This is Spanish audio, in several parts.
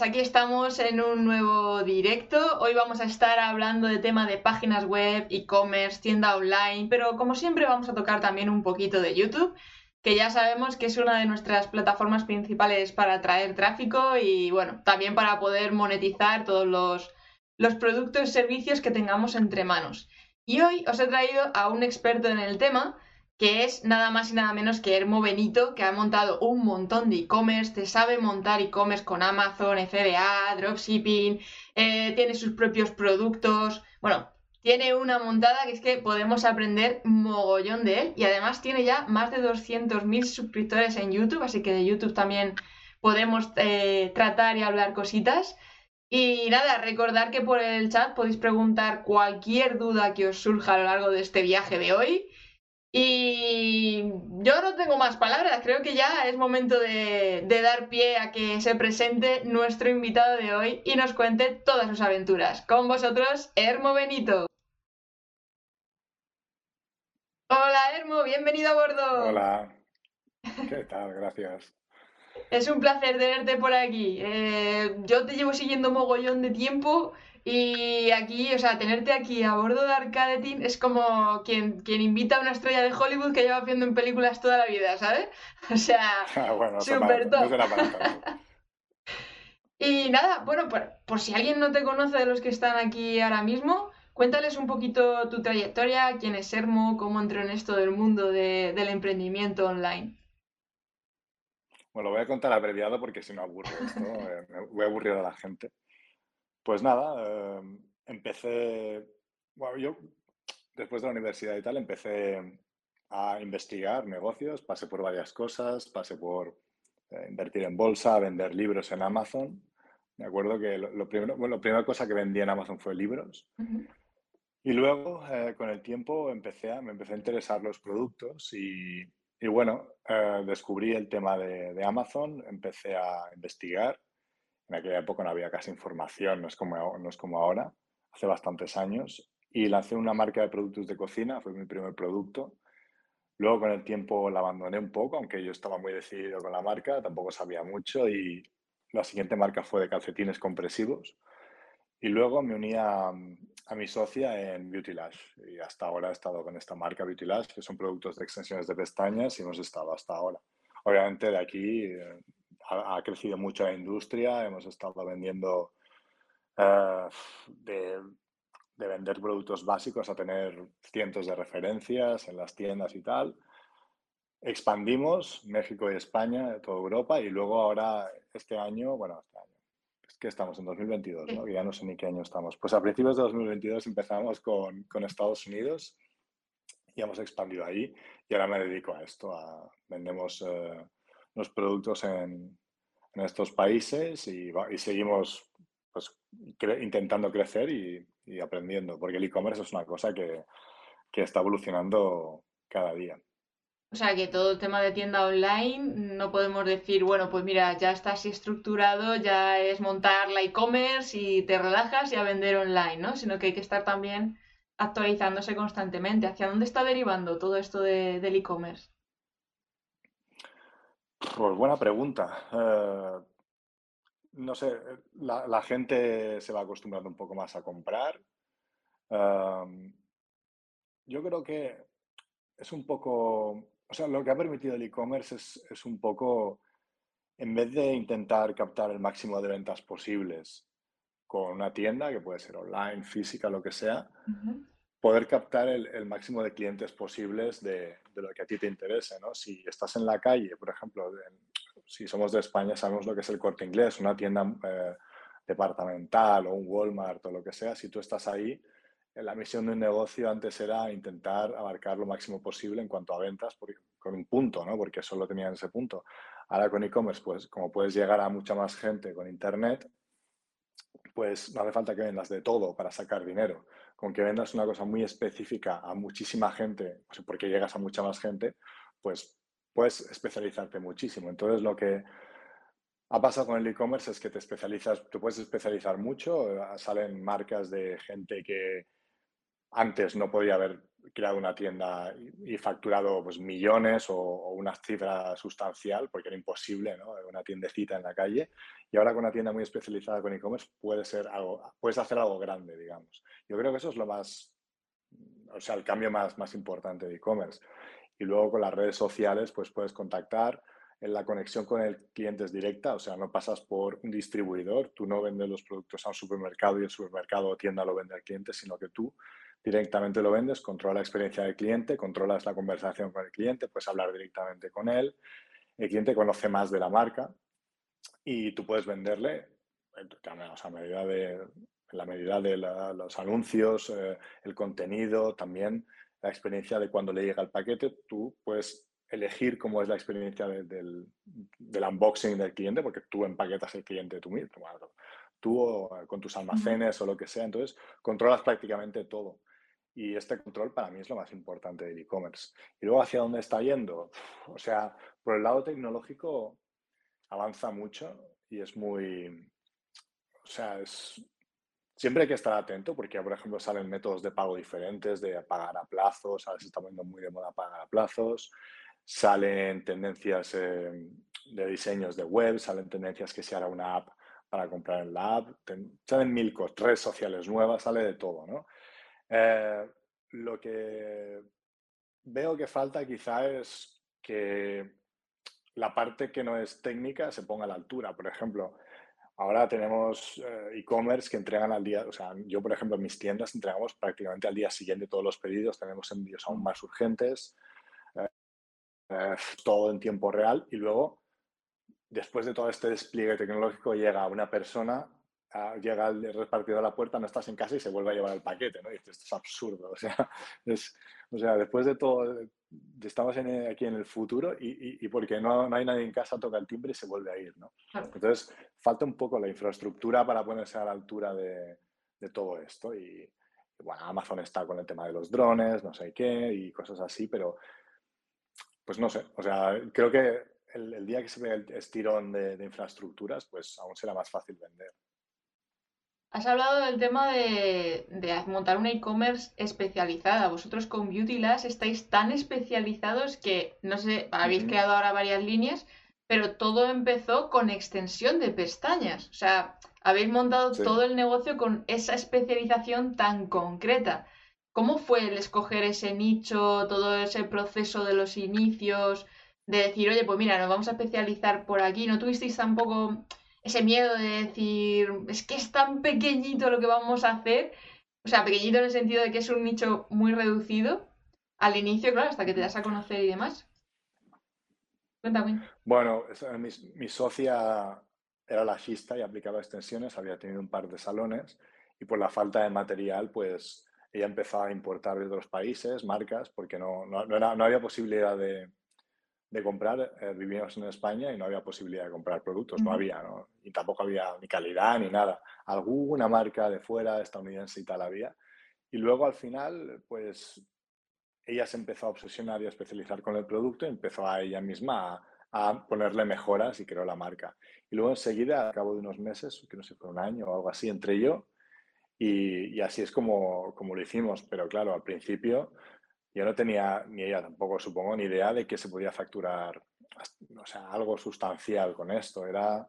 G1B Arcadenians, aquí estamos en un nuevo directo. Hoy vamos a estar hablando de tema de páginas web, e-commerce, tienda online, pero como siempre vamos a tocar también un poquito de YouTube, que ya sabemos que es una de nuestras plataformas principales para atraer tráfico y bueno, también para poder monetizar todos los productos y servicios que tengamos entre manos. Y hoy os he traído a un experto en el tema que es nada más y nada menos que Hermo Benito, que ha montado un montón de e-commerce, te sabe montar e-commerce con Amazon, FBA, dropshipping, eh, tiene sus propios productos, bueno, tiene una montada que es que podemos aprender mogollón de él y además tiene ya más de 200.000 suscriptores en YouTube, así que de YouTube también podemos eh, tratar y hablar cositas. Y nada, recordar que por el chat podéis preguntar cualquier duda que os surja a lo largo de este viaje de hoy. Y yo no tengo más palabras, creo que ya es momento de, dar pie a que se presente nuestro invitado de hoy y nos cuente todas sus aventuras. Con vosotros, Hermo Benito. Hola Hermo, bienvenido a bordo. Hola, ¿qué tal? Gracias. Es un placer tenerte por aquí. Eh, yo te llevo siguiendo mogollón de tiempo y aquí, o sea, tenerte aquí a bordo de Arcade Team es como quien, quien invita a una estrella de Hollywood que lleva viendo en películas toda la vida, ¿sabes? O sea, ah, súper top. y nada, bueno, por, si alguien no te conoce de los que están aquí ahora mismo, cuéntales un poquito tu trayectoria, quién es Sermo, cómo entró en esto del mundo del emprendimiento online. Bueno, lo voy a contar abreviado porque si no aburro esto, eh, voy a aburrir a la gente. Pues nada, em, empecé, bueno, yo después de la universidad y tal, empecé a investigar negocios, pasé por varias cosas, pasé por eh, invertir en bolsa, vender libros en Amazon. Me acuerdo que lo, primero, bueno, la primera cosa que vendí en Amazon fue libros. Y luego, eh, con el tiempo, empecé a, me empecé a interesar los productos y, y bueno, eh, descubrí el tema de, de, Amazon, empecé a investigar en aquella época no había casi información, no es como, no es como ahora, hace bastantes años. Y lancé una marca de productos de cocina, fue mi primer producto. Luego con el tiempo la abandoné un poco, aunque yo estaba muy decidido con la marca, tampoco sabía mucho y la siguiente marca fue de calcetines compresivos. Y luego me uní a, a mi socia en Beauty Lash y hasta ahora he estado con esta marca Beauty Lash, que son productos de extensiones de pestañas y hemos estado hasta ahora. Obviamente de aquí ha, crecido mucho la industria, hemos estado vendiendo eh, de, vender productos básicos a tener cientos de referencias en las tiendas y tal. Expandimos México y España, toda Europa, y luego ahora este año, bueno, este año, es que estamos en 2022, ¿no? ya no sé ni qué año estamos. Pues a principios de 2022 empezamos con, con Estados Unidos y hemos expandido ahí y ahora me dedico a esto, a vendemos eh, los productos en, en estos países y, y seguimos pues, intentando crecer y, aprendiendo, porque el e-commerce es una cosa que, que está evolucionando cada día. O sea que todo el tema de tienda online no podemos decir, bueno, pues mira, ya está así estructurado, ya es montar la e-commerce y te relajas y a vender online, ¿no? Sino que hay que estar también actualizándose constantemente. ¿Hacia dónde está derivando todo esto de, del e-commerce? Pues buena pregunta. Eh, no sé, la, gente se va acostumbrando un poco más a comprar. Em, yo creo que es un poco, o sea, lo que ha permitido el e-commerce es, un poco, en vez de intentar captar el máximo de ventas posibles con una tienda, que puede ser online, física, lo que sea, poder captar el, máximo de clientes posibles de, lo que a ti te interese, ¿no? Si estás en la calle, por ejemplo, si somos de España, sabemos lo que es el corte inglés, una tienda eh, departamental o un Walmart o lo que sea, si tú estás ahí, eh, la misión de un negocio antes era intentar abarcar lo máximo posible en cuanto a ventas con un punto, ¿no? Porque solo tenían ese punto. Ahora con e-commerce, pues como puedes llegar a mucha más gente con Internet, pues no hace falta que vendas de todo para sacar dinero con que vendas una cosa muy específica a muchísima gente, porque llegas a mucha más gente, pues puedes especializarte muchísimo. Entonces, lo que ha pasado con el e-commerce es que te especializas, tú puedes especializar mucho, salen marcas de gente que antes no podía haber creado una tienda y, facturado pues, millones o, una cifra sustancial, porque era imposible, ¿no? Una tiendecita en la calle. Y ahora con una tienda muy especializada con e-commerce puede ser algo, puedes hacer algo grande, digamos. Yo creo que eso es lo más, o sea, el cambio más, más importante de e-commerce. Y luego con las redes sociales, pues puedes contactar. En la conexión con el cliente es directa, o sea, no pasas por un distribuidor, tú no vendes los productos a un supermercado y el supermercado o tienda lo vende al cliente, sino que tú directamente lo vendes, controla la experiencia del cliente, controlas la conversación con el cliente, puedes hablar directamente con él, el cliente conoce más de la marca y tú puedes venderle a medida de, la medida de los anuncios, eh, el contenido, también la experiencia de cuando le llega el paquete, tú puedes elegir cómo es la experiencia del, unboxing del cliente, porque tú empaquetas el cliente tú mismo, tú con tus almacenes o lo que sea, entonces controlas prácticamente todo. Y este control para mí es lo más importante del e-commerce. Y luego, ¿hacia dónde está yendo? O sea, por el lado tecnológico avanza mucho y es muy... O sea, es... Siempre hay que estar atento porque, por ejemplo, salen métodos de pago diferentes, de pagar a plazos, se está poniendo muy de moda pagar a plazos, salen tendencias eh, de diseños de web, salen tendencias que se hará una app para comprar en la app, salen mil cosas, redes sociales nuevas, sale de todo, ¿no? Eh, lo que veo que falta quizá es que la parte que no es técnica se ponga a la altura. Por ejemplo, ahora tenemos eh, e-commerce que entregan al día, o sea, yo por ejemplo en mis tiendas entregamos prácticamente al día siguiente todos los pedidos, tenemos envíos aún más urgentes, eh, todo en tiempo real y luego, después de todo este despliegue tecnológico, llega una persona llega el repartidor a la puerta, no estás en casa y se vuelve a llevar el paquete, ¿no? Y dices, esto es absurdo, o sea, es, o sea después de todo, estamos aquí en el futuro y, y, porque no, no, hay nadie en casa, toca el timbre y se vuelve a ir, ¿no? Entonces, falta un poco la infraestructura para ponerse a la altura de, de todo esto y, bueno, Amazon está con el tema de los drones, no sé qué y cosas así, pero pues no sé, o sea, creo que el, el día que se vea el estirón de, de infraestructuras, pues aún será más fácil vender. Has hablado del tema de, montar una e-commerce especializada. Vosotros con Beautylas estáis tan especializados que, no sé, habéis creado ahora varias líneas, pero todo empezó con extensión de pestañas. O sea, habéis montado todo el negocio con esa especialización tan concreta. ¿Cómo fue el escoger ese nicho, todo ese proceso de los inicios, de decir, oye, pues mira, nos vamos a especializar por aquí? ¿No tuvisteis tampoco ese miedo de decir, es que es tan pequeñito lo que vamos a hacer, o sea, pequeñito en el sentido de que es un nicho muy reducido al inicio, claro, hasta que te das a conocer y demás. Cuéntame. Bueno, mi, mi socia era lajista y aplicaba extensiones, había tenido un par de salones y por la falta de material, pues ella empezó a importar de otros países marcas porque no, no, era, no había posibilidad de, de comprar, eh, vivíamos en España y no había posibilidad de comprar productos, no había, ¿no? Y tampoco había ni calidad ni nada. Alguna marca de fuera, estadounidense y tal había. Y luego al final, pues ella se empezó a obsesionar y a especializar con el producto y empezó a ella misma a, ponerle mejoras y creó la marca. Y luego enseguida, al cabo de unos meses, que no sé, fue un año o algo así, entre yo y, y así es como, como lo hicimos. Pero claro, al principio yo no tenía, ni ella tampoco supongo, ni idea de que se podía facturar o sea, algo sustancial con esto. Era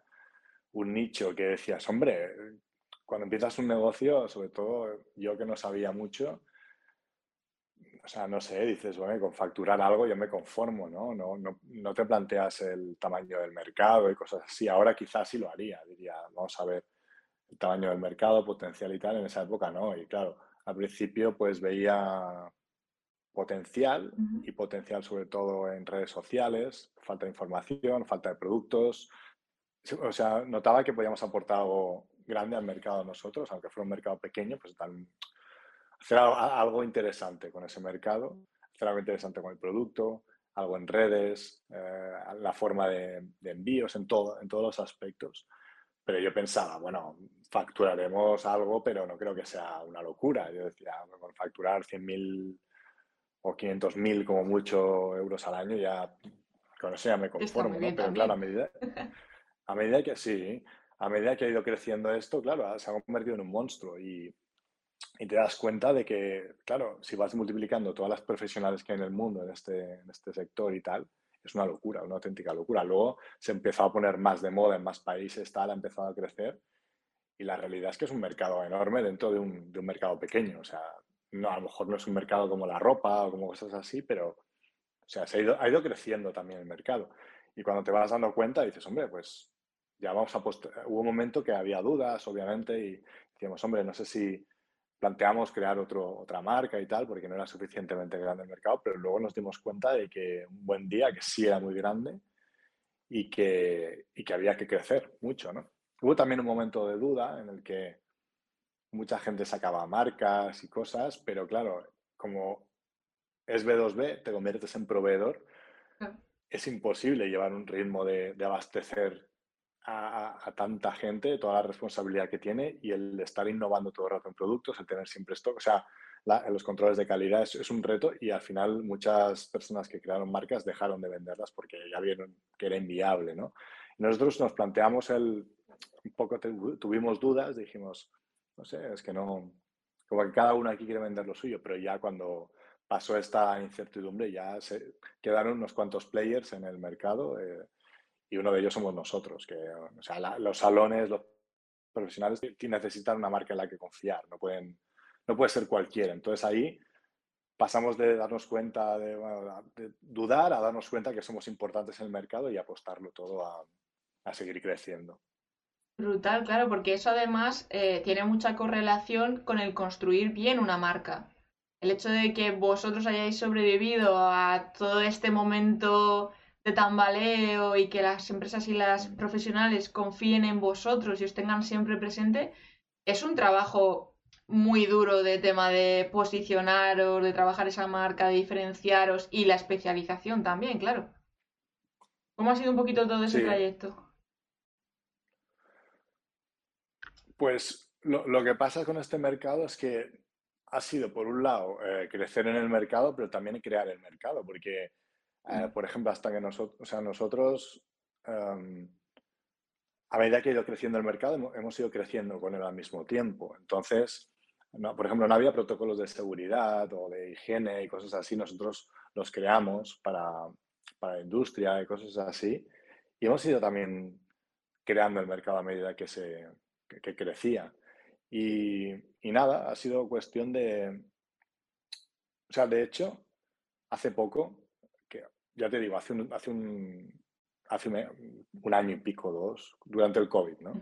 un nicho que decías, hombre, cuando empiezas un negocio, sobre todo yo que no sabía mucho, o sea, no sé, dices, bueno, con facturar algo yo me conformo, ¿no? No, no, no te planteas el tamaño del mercado y cosas así. Ahora quizás sí lo haría, diría, vamos a ver el tamaño del mercado, potencial y tal. En esa época no. Y claro, al principio pues veía potencial y potencial sobre todo en redes sociales, falta de información, falta de productos. O sea, notaba que podíamos aportar algo grande al mercado nosotros, aunque fuera un mercado pequeño, pues hacer algo interesante con ese mercado, hacer algo interesante con el producto, algo en redes, eh, la forma de, envíos, en, todo, en todos los aspectos. Pero yo pensaba, bueno, facturaremos algo, pero no creo que sea una locura. Yo decía, con facturar 100.000 o 500.000 como mucho euros al año, ya con eso ya me conformo, ¿no? Pero claro, a medida, a medida que sí, a medida que ha ido creciendo esto, claro, se ha convertido en un monstruo y, y te das cuenta de que, claro, si vas multiplicando todas las profesionales que hay en el mundo en este, en este sector y tal, es una locura, una auténtica locura. Luego se empezó a poner más de moda en más países, tal, ha empezado a crecer y la realidad es que es un mercado enorme dentro de un, de un mercado pequeño. O sea, no, a lo mejor no es un mercado como la ropa o como cosas así, pero o sea, se ha, ido, ha ido creciendo también el mercado. Y cuando te vas dando cuenta, dices, hombre, pues ya vamos a Hubo un momento que había dudas, obviamente, y decíamos, hombre, no sé si planteamos crear otro, otra marca y tal, porque no era suficientemente grande el mercado, pero luego nos dimos cuenta de que un buen día, que sí era muy grande y que, y que había que crecer mucho, ¿no? Hubo también un momento de duda en el que mucha gente sacaba marcas y cosas, pero claro, como es B2B, te conviertes en proveedor, es imposible llevar un ritmo de, abastecer a, tanta gente, toda la responsabilidad que tiene y el estar innovando todo el rato en productos, el tener siempre stock, o sea, los controles de calidad es, es, un reto y al final muchas personas que crearon marcas dejaron de venderlas porque ya vieron que era inviable, ¿no? nosotros nos planteamos el, un poco tuvimos dudas, dijimos, no sé, es que no, como que cada uno aquí quiere vender lo suyo, pero ya cuando pasó esta incertidumbre ya se quedaron unos cuantos players en el mercado eh, y uno de ellos somos nosotros, que los salones, los profesionales necesitan una marca en la que confiar, no pueden, no puede ser cualquiera. Entonces ahí pasamos de darnos cuenta, de, de, dudar, a darnos cuenta que somos importantes en el mercado y apostarlo todo a, a seguir creciendo. Brutal, claro, porque eso además eh, tiene mucha correlación con el construir bien una marca. El hecho de que vosotros hayáis sobrevivido a todo este momento de tambaleo y que las empresas y las profesionales confíen en vosotros y os tengan siempre presente, es un trabajo muy duro de tema de posicionaros, de trabajar esa marca, de diferenciaros y la especialización también, claro. ¿Cómo ha sido un poquito todo ese trayecto? Pues lo, que pasa con este mercado es que ha sido, por un lado, eh, crecer en el mercado, pero también crear el mercado, porque, eh, por ejemplo, hasta que nosotros, o sea, nosotros, em, a medida que ha ido creciendo el mercado, hemos, ido creciendo con él al mismo tiempo. Entonces, por ejemplo, no había protocolos de seguridad o de higiene y cosas así, nosotros los creamos para, para la industria y cosas así, y hemos ido también creando el mercado a medida que se, que, crecía. Y, nada, ha sido cuestión de... O sea, de hecho, hace poco, que ya te digo, hace un, hace un, hace un, año y pico, dos, durante el COVID, ¿no?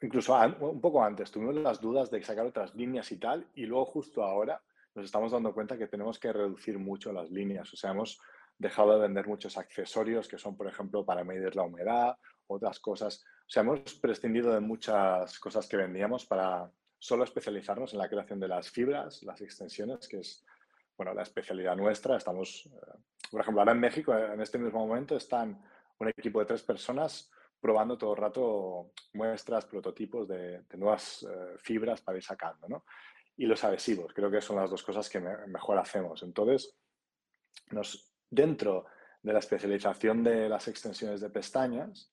Incluso un poco antes, tuvimos las dudas de sacar otras líneas y tal, y luego justo ahora nos estamos dando cuenta que tenemos que reducir mucho las líneas. O sea, hemos dejado de vender muchos accesorios que son, por ejemplo, para medir la humedad, otras cosas. O sea, hemos prescindido de muchas cosas que vendíamos para solo especializarnos en la creación de las fibras, las extensiones, que es, bueno, la especialidad nuestra. Estamos, eh, por ejemplo, ahora en México, en este mismo momento, están un equipo de tres personas probando todo el rato muestras, prototipos de, nuevas eh, fibras para ir sacando, ¿no? Y los adhesivos, creo que son las dos cosas que mejor hacemos. Entonces, nos, dentro de la especialización de las extensiones de pestañas,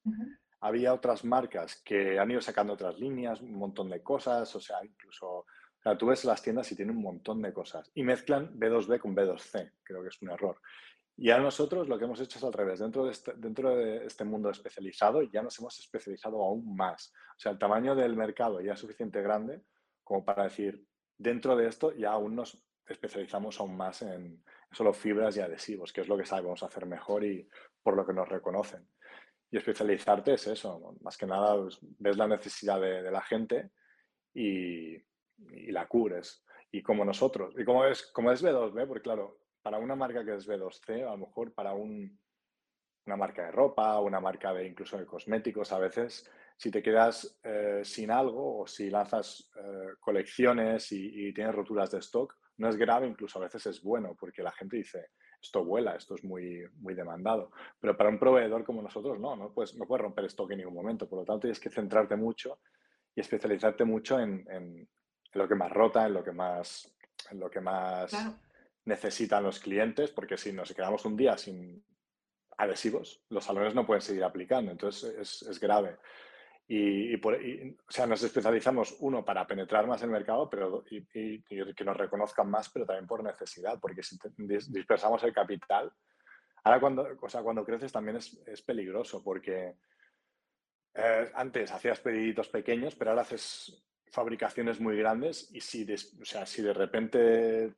había otras marcas que han ido sacando otras líneas, un montón de cosas, o sea, incluso, o sea, tú ves las tiendas y tienen un montón de cosas y mezclan B2B con B2C, creo que es un error. Y a nosotros lo que hemos hecho es al revés, dentro de, este, dentro de este mundo especializado ya nos hemos especializado aún más. O sea, el tamaño del mercado ya es suficiente grande como para decir, dentro de esto ya aún nos especializamos aún más en solo fibras y adhesivos, que es lo que sabemos hacer mejor y por lo que nos reconocen. Y especializarte es eso, más que nada pues, ves la necesidad de, la gente y, la cubres. Y como nosotros, y como es, como es B2B, porque claro, para una marca que es B2C, a lo mejor para un, una marca de ropa, una marca de incluso de cosméticos, a veces, si te quedas eh, sin algo o si lanzas eh, colecciones y, y, tienes roturas de stock, no es grave, incluso a veces es bueno, porque la gente dice, esto vuela, esto es muy, muy demandado. Pero para un proveedor como nosotros, no, no puedes, no puedes romper stock en ningún momento. Por lo tanto, tienes que centrarte mucho y especializarte mucho en, lo que más rota, en lo que más, en lo que más necesitan los clientes, porque si nos quedamos un día sin adhesivos, los salones no pueden seguir aplicando, entonces es, es grave. Y, o sea, nos especializamos, uno, para penetrar más el mercado pero, y, que nos reconozcan más, pero también por necesidad, porque si dispersamos el capital, ahora cuando, o sea, cuando creces también es, es peligroso, porque eh, antes hacías pediditos pequeños, pero ahora haces fabricaciones muy grandes y si o sea, si de repente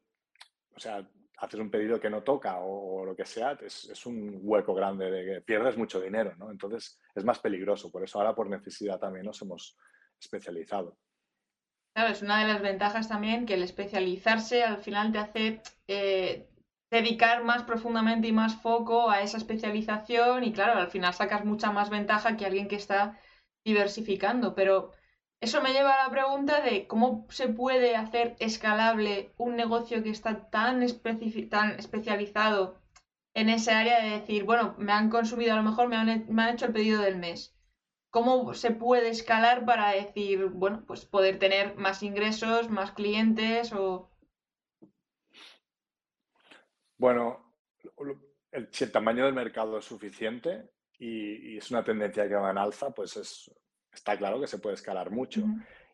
o sea, haces un pedido que no toca o, lo que sea, es, un hueco grande de que pierdes mucho dinero, ¿no? Entonces es más peligroso. Por eso ahora por necesidad también nos hemos especializado. Claro, es una de las ventajas también que el especializarse al final te hace eh, dedicar más profundamente y más foco a esa especialización y claro, al final sacas mucha más ventaja que alguien que está diversificando. Pero eso me lleva a la pregunta de cómo se puede hacer escalable un negocio que está tan, tan especializado en esa área de decir, bueno, me han consumido, a lo mejor me han, hecho el pedido del mes. ¿Cómo se puede escalar para decir, bueno, pues poder tener más ingresos, más clientes o... Bueno, si el tamaño del mercado es suficiente y, y es una tendencia que va en alza, pues es, está claro que se puede escalar mucho.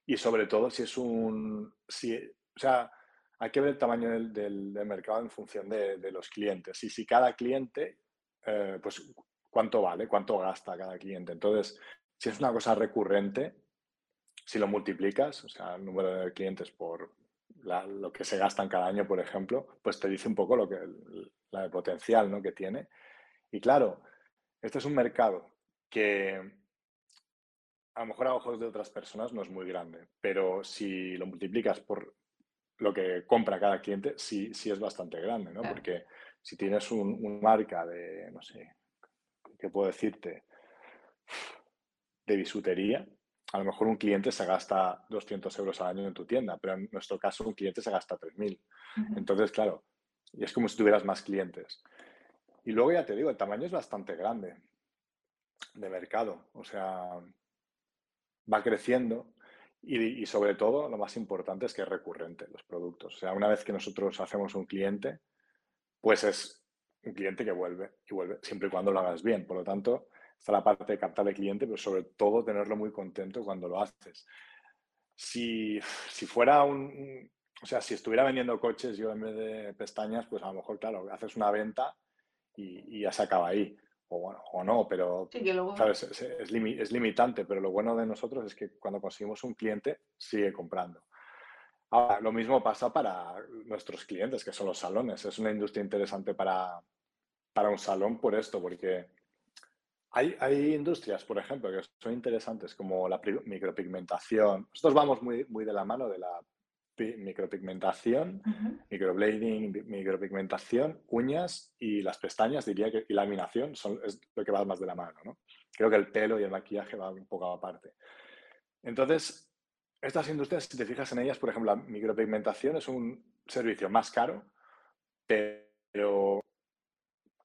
Y sobre todo si es un... Si, o sea, hay que ver el tamaño del, mercado en función de, los clientes. Y si cada cliente, eh, pues cuánto vale, cuánto gasta cada cliente. Entonces, si es una cosa recurrente, si lo multiplicas, o sea, el número de clientes por lo que se gastan cada año, por ejemplo, pues te dice un poco lo que, la, el potencial ¿no? que tiene. Y claro, este es un mercado que a lo mejor a ojos de otras personas no es muy grande, pero si lo multiplicas por lo que compra cada cliente, sí, sí es bastante grande, ¿no? Porque si tienes un, marca de, no sé, ¿qué puedo decirte? De bisutería, a lo mejor un cliente se gasta 200 euros al año en tu tienda, pero en nuestro caso un cliente se gasta 3.000. Entonces, claro, y es como si tuvieras más clientes. Y luego ya te digo, el tamaño es bastante grande de mercado. O sea, va creciendo y, sobre todo lo más importante es que es recurrente los productos. O sea, una vez que nosotros hacemos un cliente, pues es un cliente que vuelve y vuelve siempre y cuando lo hagas bien. Por lo tanto, está la parte de captar el cliente, pero sobre todo tenerlo muy contento cuando lo haces. Si, si fuera un, o sea, si estuviera vendiendo coches yo en vez de pestañas, pues a lo mejor, claro, haces una venta y, y ya se acaba ahí o bueno, o no, pero Es, limitante, pero lo bueno de nosotros es que cuando conseguimos un cliente, sigue comprando. Ahora, lo mismo pasa para nuestros clientes, que son los salones. Es una industria interesante para, para un salón por esto, porque hay, hay, industrias, por ejemplo, que son interesantes, como la micropigmentación. Nosotros vamos muy, muy de la mano de la micropigmentación, microblading, micropigmentación, uñas y las pestañas, diría que y laminación son, es lo que va más de la mano. ¿no? Creo que el pelo y el maquillaje va un poco aparte. Entonces, estas industrias, si te fijas en ellas, por ejemplo, la micropigmentación es un servicio más caro, pero,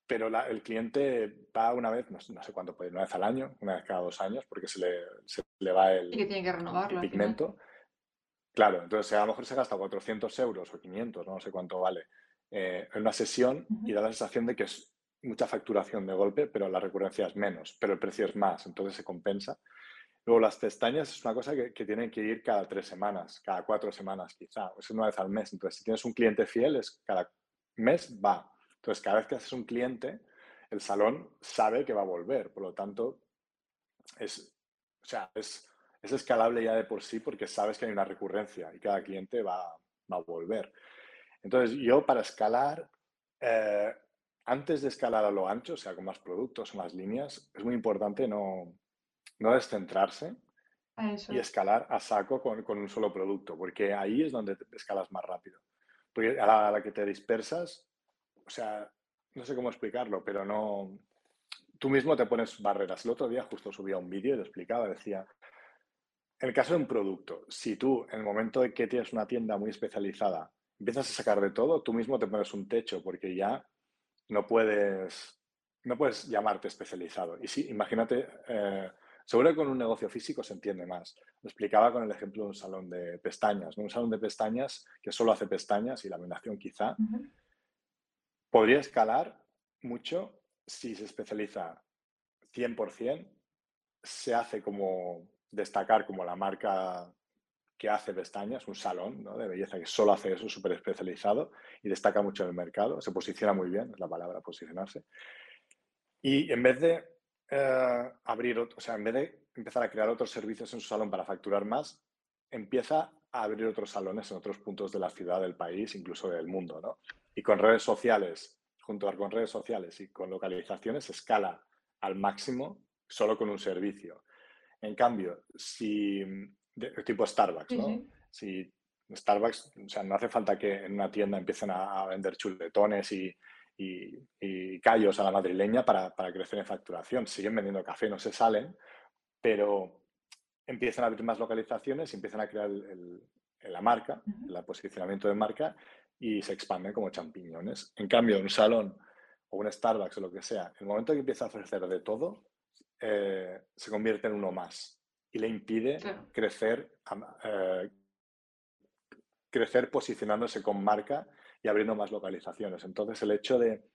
pero el cliente va una vez, no, sé cuánto puede, una vez al año, una vez cada dos años, porque se le, se le va el, que tiene que renovarlo, el pigmento. Claro, entonces a lo mejor se gasta 400 euros o 500, no sé cuánto vale, eh, en una sesión y da la sensación de que es mucha facturación de golpe, pero la recurrencia es menos, pero el precio es más, entonces se compensa. Luego las pestañas es una cosa que, que tienen que ir cada tres semanas, cada cuatro semanas quizá, es una vez al mes. Entonces, si tienes un cliente fiel, es cada mes va. Entonces, cada vez que haces un cliente, el salón sabe que va a volver. Por lo tanto, es, o sea, es, es escalable ya de por sí porque sabes que hay una recurrencia y cada cliente va, a volver. Entonces, yo para escalar, eh, antes de escalar a lo ancho, o sea, con más productos o más líneas, es muy importante no, no descentrarse y escalar a saco con, un solo producto, porque ahí es donde escalas más rápido. Porque a la, a la, que te dispersas, o sea, no sé cómo explicarlo, pero no... Tú mismo te pones barreras. El otro día justo subía un vídeo y lo explicaba, decía, en el caso de un producto, si tú en el momento de que tienes una tienda muy especializada empiezas a sacar de todo, tú mismo te pones un techo porque ya no puedes, no puedes llamarte especializado. Y sí, imagínate, eh, seguro que con un negocio físico se entiende más. Lo explicaba con el ejemplo de un salón de pestañas. Un salón de pestañas que solo hace pestañas y laminación quizá. Podría escalar mucho si se especializa 100%, se hace como destacar como la marca que hace pestañas, un salón de belleza que solo hace eso, súper especializado y destaca mucho en el mercado, se posiciona muy bien, es la palabra posicionarse. Y en vez de eh, abrir, o sea, en vez de empezar a crear otros servicios en su salón para facturar más, empieza a abrir otros salones en otros puntos de la ciudad, del país, incluso del mundo, ¿no? Y con redes sociales, junto con redes sociales y con localizaciones, escala al máximo solo con un servicio. En cambio, si tipo Starbucks, ¿no? Si Starbucks, o sea, no hace falta que en una tienda empiecen a, vender chuletones y, y, callos a la madrileña para, para, crecer en facturación. Siguen vendiendo café, no se salen, pero empiezan a abrir más localizaciones y empiezan a crear el, la marca, el posicionamiento de marca y se expanden como champiñones. En cambio, un salón o un Starbucks o lo que sea, el momento que empieza a ofrecer de todo, eh, se convierte en uno más y le impide crecer, eh, crecer posicionándose con marca y abriendo más localizaciones. Entonces, el hecho de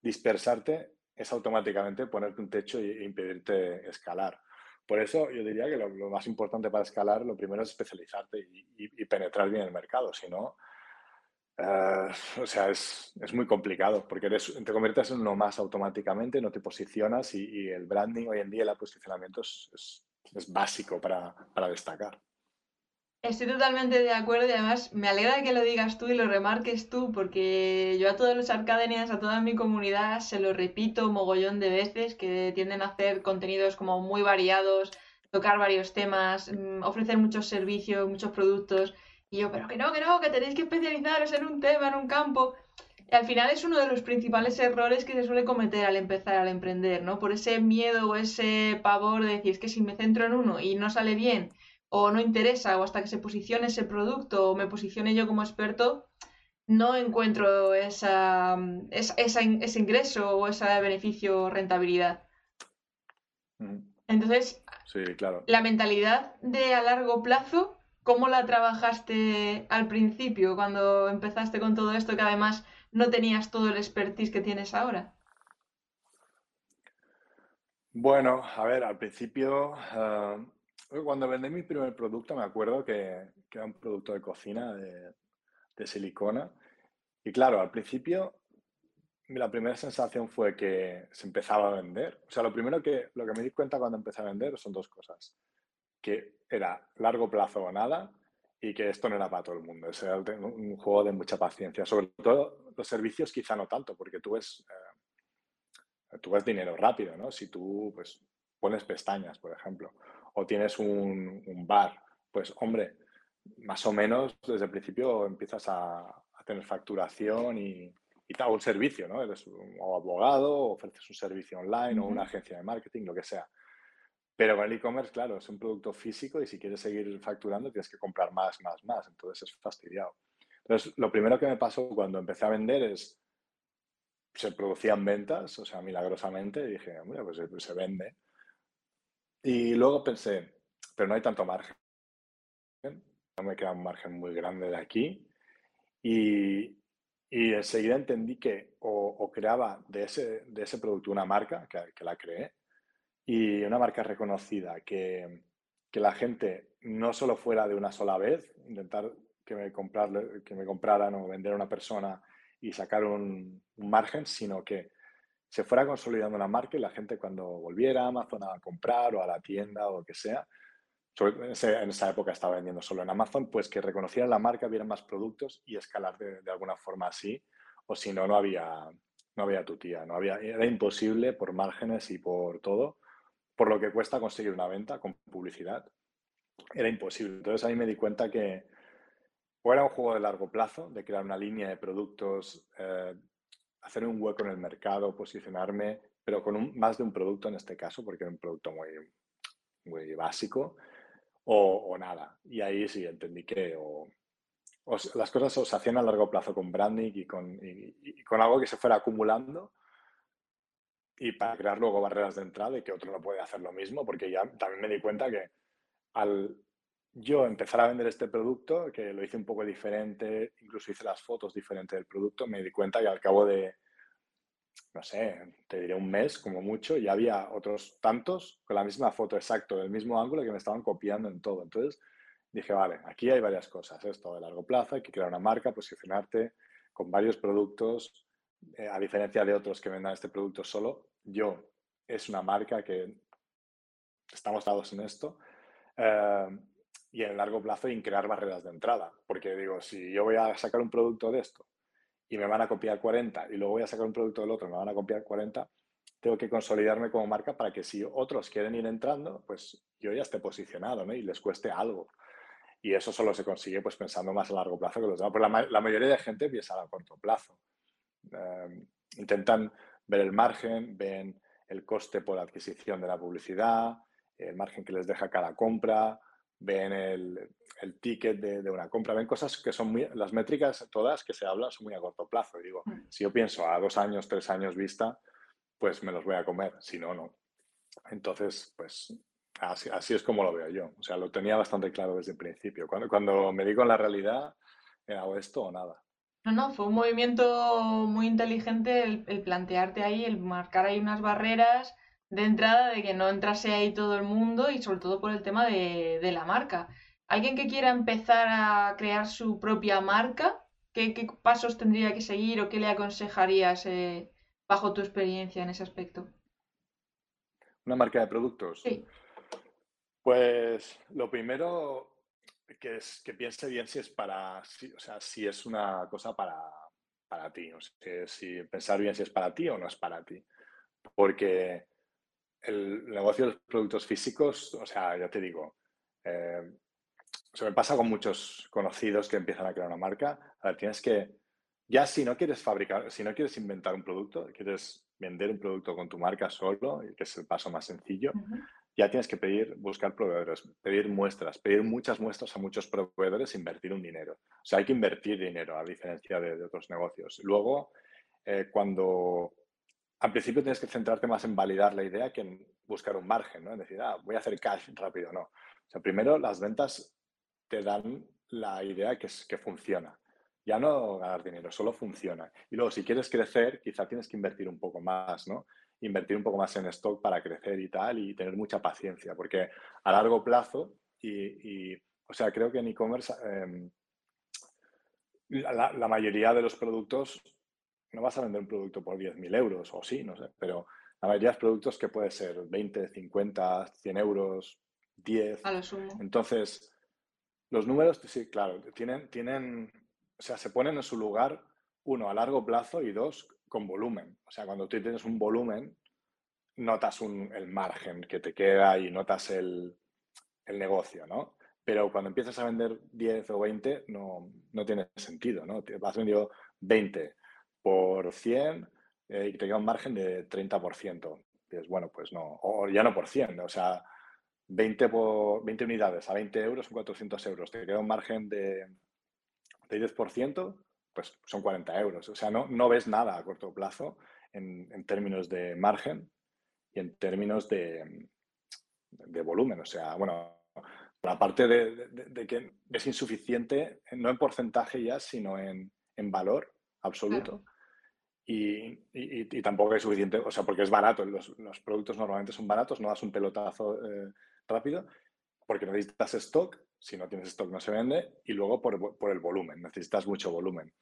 dispersarte es automáticamente ponerte un techo e impedirte escalar. Por eso yo diría que lo, más importante para escalar, lo primero es especializarte y, penetrar bien el mercado. Si no, eh, o sea, es, es, muy complicado porque te conviertes en uno más automáticamente, no te posicionas y, el branding hoy en día, el posicionamiento es, es, básico para, para destacar. Estoy totalmente de acuerdo y además me alegra que lo digas tú y lo remarques tú porque yo a todos los arcadenians, a toda mi comunidad se lo repito mogollón de veces que tienden a hacer contenidos como muy variados, tocar varios temas, mm, ofrecer muchos servicios, muchos productos y yo, pero que no, que no, que tenéis que especializaros en un tema, en un campo. Y al final es uno de los principales errores que se suele cometer al empezar al emprender, ¿no? Por ese miedo o ese pavor de decir, es que si me centro en uno y no sale bien o no interesa o hasta que se posicione ese producto o me posicione yo como experto, no encuentro esa, ese ingreso o ese beneficio o rentabilidad. Mm. Entonces, claro. la mentalidad de a largo plazo, ¿cómo la trabajaste al principio cuando empezaste con todo esto que además no tenías todo el expertise que tienes ahora? Bueno, a ver, al principio ah, cuando vendí mi primer producto, me acuerdo que, era un producto de cocina de, silicona. Y claro, al principio la primera sensación fue que se empezaba a vender. O sea, lo primero que, lo que me di cuenta cuando empecé a vender son dos cosas. Que era largo plazo o nada y que esto no era para todo el mundo. Ese era un juego de mucha paciencia. Sobre todo los servicios quizá no tanto, porque tú ves, eh, tú ves dinero rápido, ¿no? Si tú pues, pones pestañas, por ejemplo o tienes un, bar, pues hombre, más o menos desde el principio empiezas a, tener facturación y, y un servicio, ¿no? Eres un abogado, o ofreces un servicio online o una agencia de marketing, lo que sea. Pero con el e-commerce, claro, es un producto físico y si quieres seguir facturando tienes que comprar más, más, más. Entonces es fastidiado. Entonces, lo primero que me pasó cuando empecé a vender es, se producían ventas, o sea, milagrosamente, y dije, hombre, pues, pues se vende. Y luego pensé, pero no hay tanto margen. No me queda un margen muy grande de aquí. Y, y enseguida entendí que o, creaba de ese, de ese producto una marca, que, que, la creé, y una marca reconocida, que, que, la gente no solo fuera de una sola vez, intentar que me, comprar, que me compraran o vender a una persona y sacar un, un margen, sino que se fuera consolidando la marca y la gente cuando volviera a Amazon a comprar o a la tienda o lo que sea, en esa época estaba vendiendo solo en Amazon, pues que reconocieran la marca, vieran más productos y escalar de, alguna forma así, o si no, no había, no había tu tía, no había, era imposible por márgenes y por todo, por lo que cuesta conseguir una venta con publicidad, era imposible. Entonces ahí me di cuenta que o era un juego de largo plazo, de crear una línea de productos eh, hacer un hueco en el mercado, posicionarme, pero con más de un producto en este caso, porque era un producto muy, muy básico, o, nada. Y ahí sí entendí que o, las cosas se hacían a largo plazo con branding y con, con algo que se fuera acumulando y para crear luego barreras de entrada y que otro no puede hacer lo mismo, porque ya también me di cuenta que al yo empezar a vender este producto, que lo hice un poco diferente, incluso hice las fotos diferentes del producto, me di cuenta que al cabo de, no sé, te diré un mes como mucho, y había otros tantos con la misma foto exacto, del mismo ángulo que me estaban copiando en todo. Entonces dije, vale, aquí hay varias cosas. Esto de largo plazo, hay que crear una marca, posicionarte con varios productos. Eh, a diferencia de otros que vendan este producto solo, yo es una marca que estamos dados en esto. Eh, y en el largo plazo en crear barreras de entrada. Porque digo, si yo voy a sacar un producto de esto y me van a copiar 40 y luego voy a sacar un producto del otro y me van a copiar 40, tengo que consolidarme como marca para que si otros quieren ir entrando, pues yo ya esté posicionado y les cueste algo. Y eso solo se consigue pues pensando más a largo plazo que los demás. Pues la, la mayoría de gente piensa a corto plazo. Em, intentan ver el margen, ven el coste por adquisición de la publicidad, el margen que les deja cada compra, ven el, el ticket de, de, una compra, ven cosas que son muy, las métricas todas que se hablan son muy a corto plazo. Y digo, mm. si yo pienso a dos años, tres años vista, pues me los voy a comer, si no, no. Entonces, pues así, así, es como lo veo yo. O sea, lo tenía bastante claro desde el principio. Cuando, cuando me digo en la realidad, hago esto o nada. No, no, fue un movimiento muy inteligente el, el plantearte ahí, el marcar ahí unas barreras de entrada de que no entrase ahí todo el mundo y sobre todo por el tema de, de la marca. Alguien que quiera empezar a crear su propia marca, ¿qué, qué pasos tendría que seguir o qué le aconsejarías eh, bajo tu experiencia en ese aspecto? ¿Una marca de productos? Sí. Pues lo primero que es que piense bien si es para, si, o sea, si es una cosa para, para ti, o sea, si pensar bien si es para ti o no es para ti. Porque el negocio de los productos físicos, o sea, ya te digo, eh, se me pasa con muchos conocidos que empiezan a crear una marca. A ver, tienes que, ya si no quieres fabricar, si no quieres inventar un producto, quieres vender un producto con tu marca solo, que es el paso más sencillo. Ya tienes que pedir, buscar proveedores, pedir muestras, pedir muchas muestras a muchos proveedores, invertir un dinero. O sea, hay que invertir dinero, a diferencia de, de otros negocios. Luego, eh, cuando al principio tienes que centrarte más en validar la idea que en buscar un margen, ¿no? En decir, ah, voy a hacer cash rápido, no. O sea, primero las ventas te dan la idea que, es, que funciona. Ya no ganar dinero, solo funciona. Y luego, si quieres crecer, quizá tienes que invertir un poco más, ¿no? Invertir un poco más en stock para crecer y tal, y tener mucha paciencia, porque a largo plazo, y, y o sea, creo que en e-commerce eh, la, la, mayoría de los productos no vas a vender un producto por 10.000 euros, o sí, no sé, pero la mayoría de productos que puede ser 20, 50, 100 euros, 10. A lo sumo. Entonces, los números, sí, claro, tienen, tienen, o sea, se ponen en su lugar, uno, a largo plazo y dos, con volumen. O sea, cuando tú tienes un volumen, notas un, el margen que te queda y notas el, negocio, ¿no? Pero cuando empiezas a vender 10 o 20, no, no tiene sentido, ¿no? Vas vendiendo 20, por 100 eh, y te queda un margen de 30%. Dices, bueno, pues no, o ya no por 100, o sea, 20, por, 20 unidades a 20 euros son 400 euros, te queda un margen de, de 10%, pues son 40 euros. O sea, no, no ves nada a corto plazo en, en términos de margen y en términos de, de volumen. O sea, bueno, la parte de, de, de, que es insuficiente, no en porcentaje ya, sino en, en valor absoluto. Claro. Y, y, y, tampoco es suficiente, o sea, porque es barato, los, los productos normalmente son baratos, no das un pelotazo eh, rápido, porque necesitas stock, si no tienes stock no se vende, y luego por, por, el volumen, necesitas mucho volumen.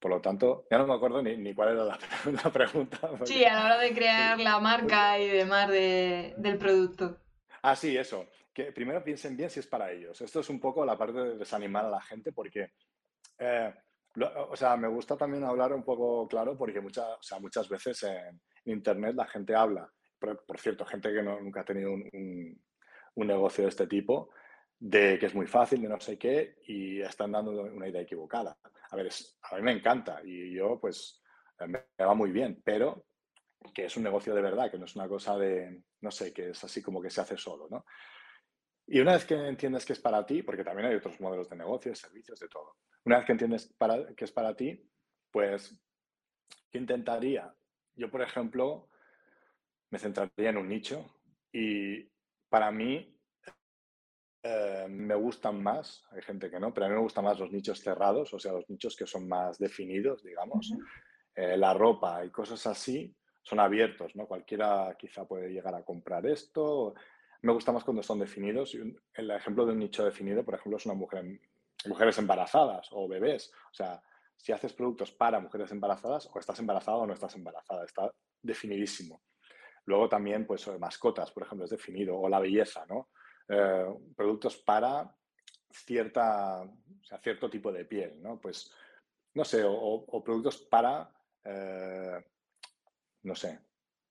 Por lo tanto, ya no me acuerdo ni, ni cuál era la, la pregunta. Porque... Sí, a la hora de crear la marca y demás de, del producto. Ah, sí, eso. Que primero piensen bien si es para ellos. Esto es un poco la parte de desanimar a la gente porque eh, o sea, me gusta también hablar un poco claro porque muchas, o sea, muchas veces en Internet la gente habla, por, por cierto, gente que no, nunca ha tenido un, un, un, negocio de este tipo, de que es muy fácil, de no sé qué, y están dando una idea equivocada. A ver, a mí me encanta y yo pues me va muy bien, pero que es un negocio de verdad, que no es una cosa de, no sé, que es así como que se hace solo, ¿no? Y una vez que entiendes que es para ti, porque también hay otros modelos de negocios, servicios, de todo. Una vez que entiendes que es para ti, pues, ¿qué intentaría? Yo, por ejemplo, me centraría en un nicho y para mí eh, me gustan más, hay gente que no, pero a mí me gustan más los nichos cerrados, o sea, los nichos que son más definidos, digamos. Uh -huh. eh, la ropa y cosas así son abiertos, ¿no? Cualquiera quizá puede llegar a comprar esto. Me gusta más cuando son definidos. El ejemplo de un nicho definido, por ejemplo, es una mujer, mujeres embarazadas o bebés. O sea, si haces productos para mujeres embarazadas, o estás embarazada o no estás embarazada, está definidísimo. Luego también, pues, mascotas, por ejemplo, es definido, o la belleza, ¿no? Eh, productos para cierta, o sea, cierto tipo de piel, ¿no? Pues, no sé, o productos para eh, no sé,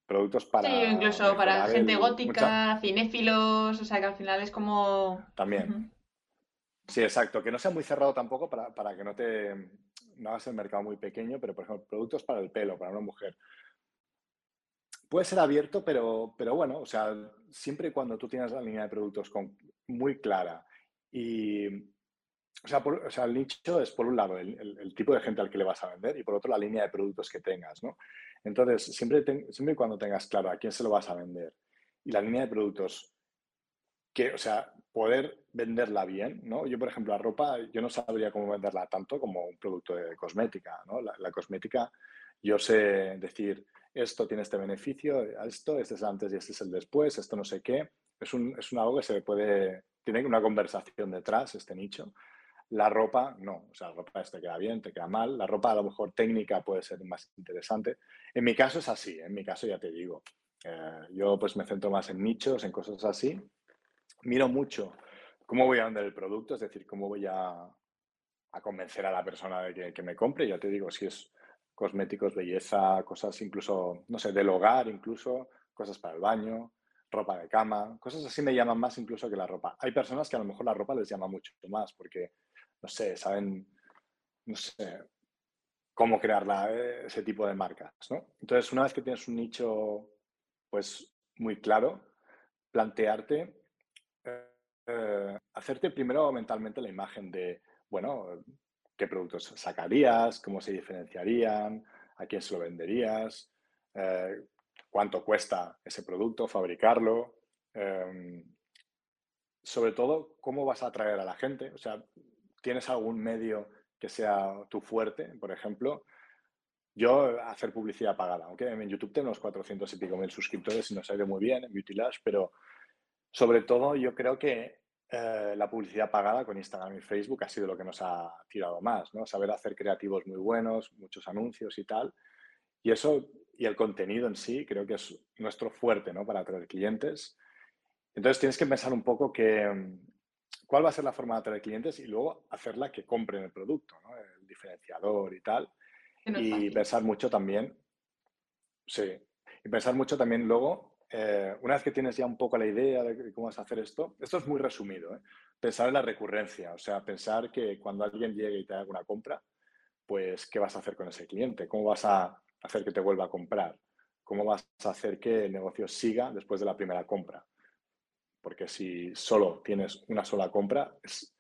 productos para... Sí, incluso para gente gótica, cinéfilos, o sea que al final es como... También. Sí, exacto, que no sea muy cerrado tampoco para, para, que no te no hagas el mercado muy pequeño, pero por ejemplo, productos para el pelo, para una mujer. Puede ser abierto, pero, pero bueno, o sea, siempre cuando tú tienes la línea de productos con, muy clara y, o sea, o sea, el nicho es por un lado el, tipo de gente al que le vas a vender y por otro la línea de productos que tengas, ¿no? Entonces, siempre, siempre y cuando tengas claro a quién se lo vas a vender y la línea de productos, que, o sea, poder venderla bien, ¿no? Yo, por ejemplo, la ropa, yo no sabría cómo venderla tanto como un producto de cosmética, ¿no? La, cosmética, yo sé decir, esto tiene este beneficio, esto, este es antes y este es el después, esto no sé qué. Es, un, es un algo que se puede, tiene una conversación detrás, este nicho. La ropa, no. O sea, la ropa te queda bien, te queda mal. La ropa a lo mejor técnica puede ser más interesante. En mi caso es así, en mi caso ya te digo. Eh, yo pues me centro más en nichos, en cosas así. Miro mucho cómo voy a vender el producto, es decir, cómo voy a, convencer a la persona de que, me compre. Ya te digo, si es cosméticos, belleza, cosas incluso, no sé, del hogar, incluso, cosas para el baño, ropa de cama, cosas así me llaman más incluso que la ropa. Hay personas que a lo mejor la ropa les llama mucho más porque no sé, saben, no sé, cómo crear eh, ese tipo de marcas, ¿no? Entonces, una vez que tienes un nicho, pues, muy claro, plantearte, eh, hacerte primero mentalmente la imagen de, bueno, qué productos sacarías, cómo se diferenciarían, a quién se lo venderías, eh, cuánto cuesta ese producto, fabricarlo, em, sobre todo, cómo vas a atraer a la gente. O sea, ¿Tienes algún medio que sea tu fuerte? Por ejemplo, yo hacer publicidad pagada, aunque en YouTube tengo unos 400 y pico mil suscriptores y nos ha ido muy bien en Beauty Lash, pero sobre todo yo creo que eh, la publicidad pagada con Instagram y Facebook ha sido lo que nos ha tirado más, ¿no? Saber hacer creativos muy buenos, muchos anuncios y tal. Y eso, y el contenido en sí, creo que es nuestro fuerte, ¿no? Para atraer clientes. Entonces tienes que pensar un poco que, cuál va a ser la forma de atraer clientes y luego hacerla que compren el producto, ¿no? el diferenciador y tal. y pensar mucho también, sí, y pensar mucho también luego, eh, una vez que tienes ya un poco la idea de cómo vas a hacer esto, esto es muy resumido, ¿eh? pensar en la recurrencia, o sea, pensar que cuando alguien llegue y te haga una compra, pues, ¿qué vas a hacer con ese cliente? ¿Cómo vas a hacer que te vuelva a comprar? ¿Cómo vas a hacer que el negocio siga después de la primera compra? porque si solo tienes una sola compra, es,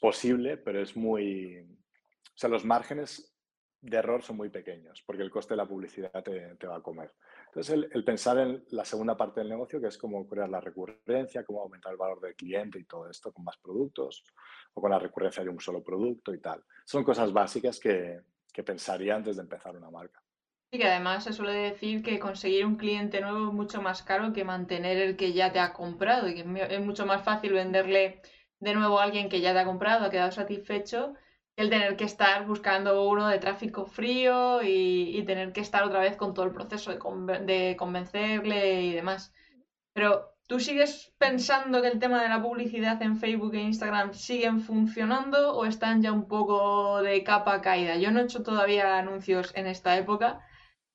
posible, pero es muy... O sea, los márgenes de error son muy pequeños, porque el coste de la publicidad te, va a comer. Entonces, el, pensar en la segunda parte del negocio, que es cómo crear la recurrencia, cómo aumentar el valor del cliente y todo esto con más productos, o con la recurrencia de un solo producto y tal. Son cosas básicas que, que pensaría antes de empezar una marca. Y que además se suele decir que conseguir un cliente nuevo es mucho más caro que mantener el que ya te ha comprado y que es mucho más fácil venderle de nuevo a alguien que ya te ha comprado, ha quedado satisfecho, el tener que estar buscando uno de tráfico frío y, tener que estar otra vez con todo el proceso de, convencerle y demás. Pero ¿Tú sigues pensando que el tema de la publicidad en Facebook e Instagram siguen funcionando o están ya un poco de capa caída? Yo no he hecho todavía anuncios en esta época,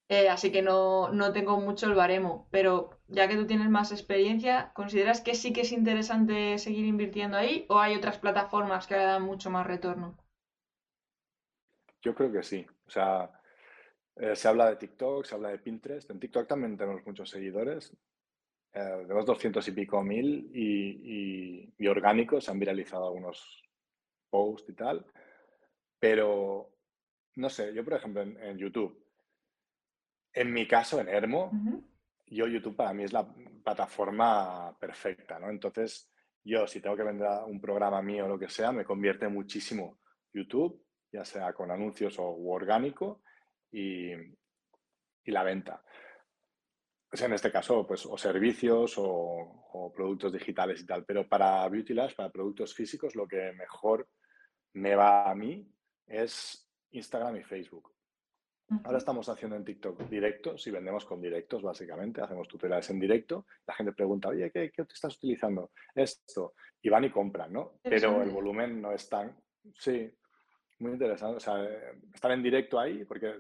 eh, así que no, tengo mucho el baremo, pero ya que tú tienes más experiencia, ¿consideras que sí que es interesante seguir invirtiendo ahí o hay otras plataformas que le dan mucho más retorno? Yo creo que sí. O sea, eh, se habla de TikTok, se habla de Pinterest. En TikTok también tenemos muchos seguidores. Eh, tenemos 200 y pico mil y, y, orgánicos. Se han viralizado algunos posts y tal. Pero, no sé, yo por ejemplo en YouTube en mi caso, en Hermo, yo YouTube para mí es la plataforma perfecta, ¿no? Entonces, yo si tengo que vender un programa mío o lo que sea, me convierte muchísimo YouTube, ya sea con anuncios o orgánico, y, la venta. Sea, en este caso, pues, o servicios o, productos digitales y tal. Pero para Beauty Labs, para productos físicos, lo que mejor me va a mí es Instagram y Facebook. Ahora estamos haciendo en TikTok directos y vendemos con directos, básicamente. Hacemos tutoriales en directo. La gente pregunta, oye, ¿qué, qué te estás utilizando? Esto. Y van y compran, ¿no? Pero el volumen no es tan... Sí, muy interesante. O sea, estar en directo ahí, porque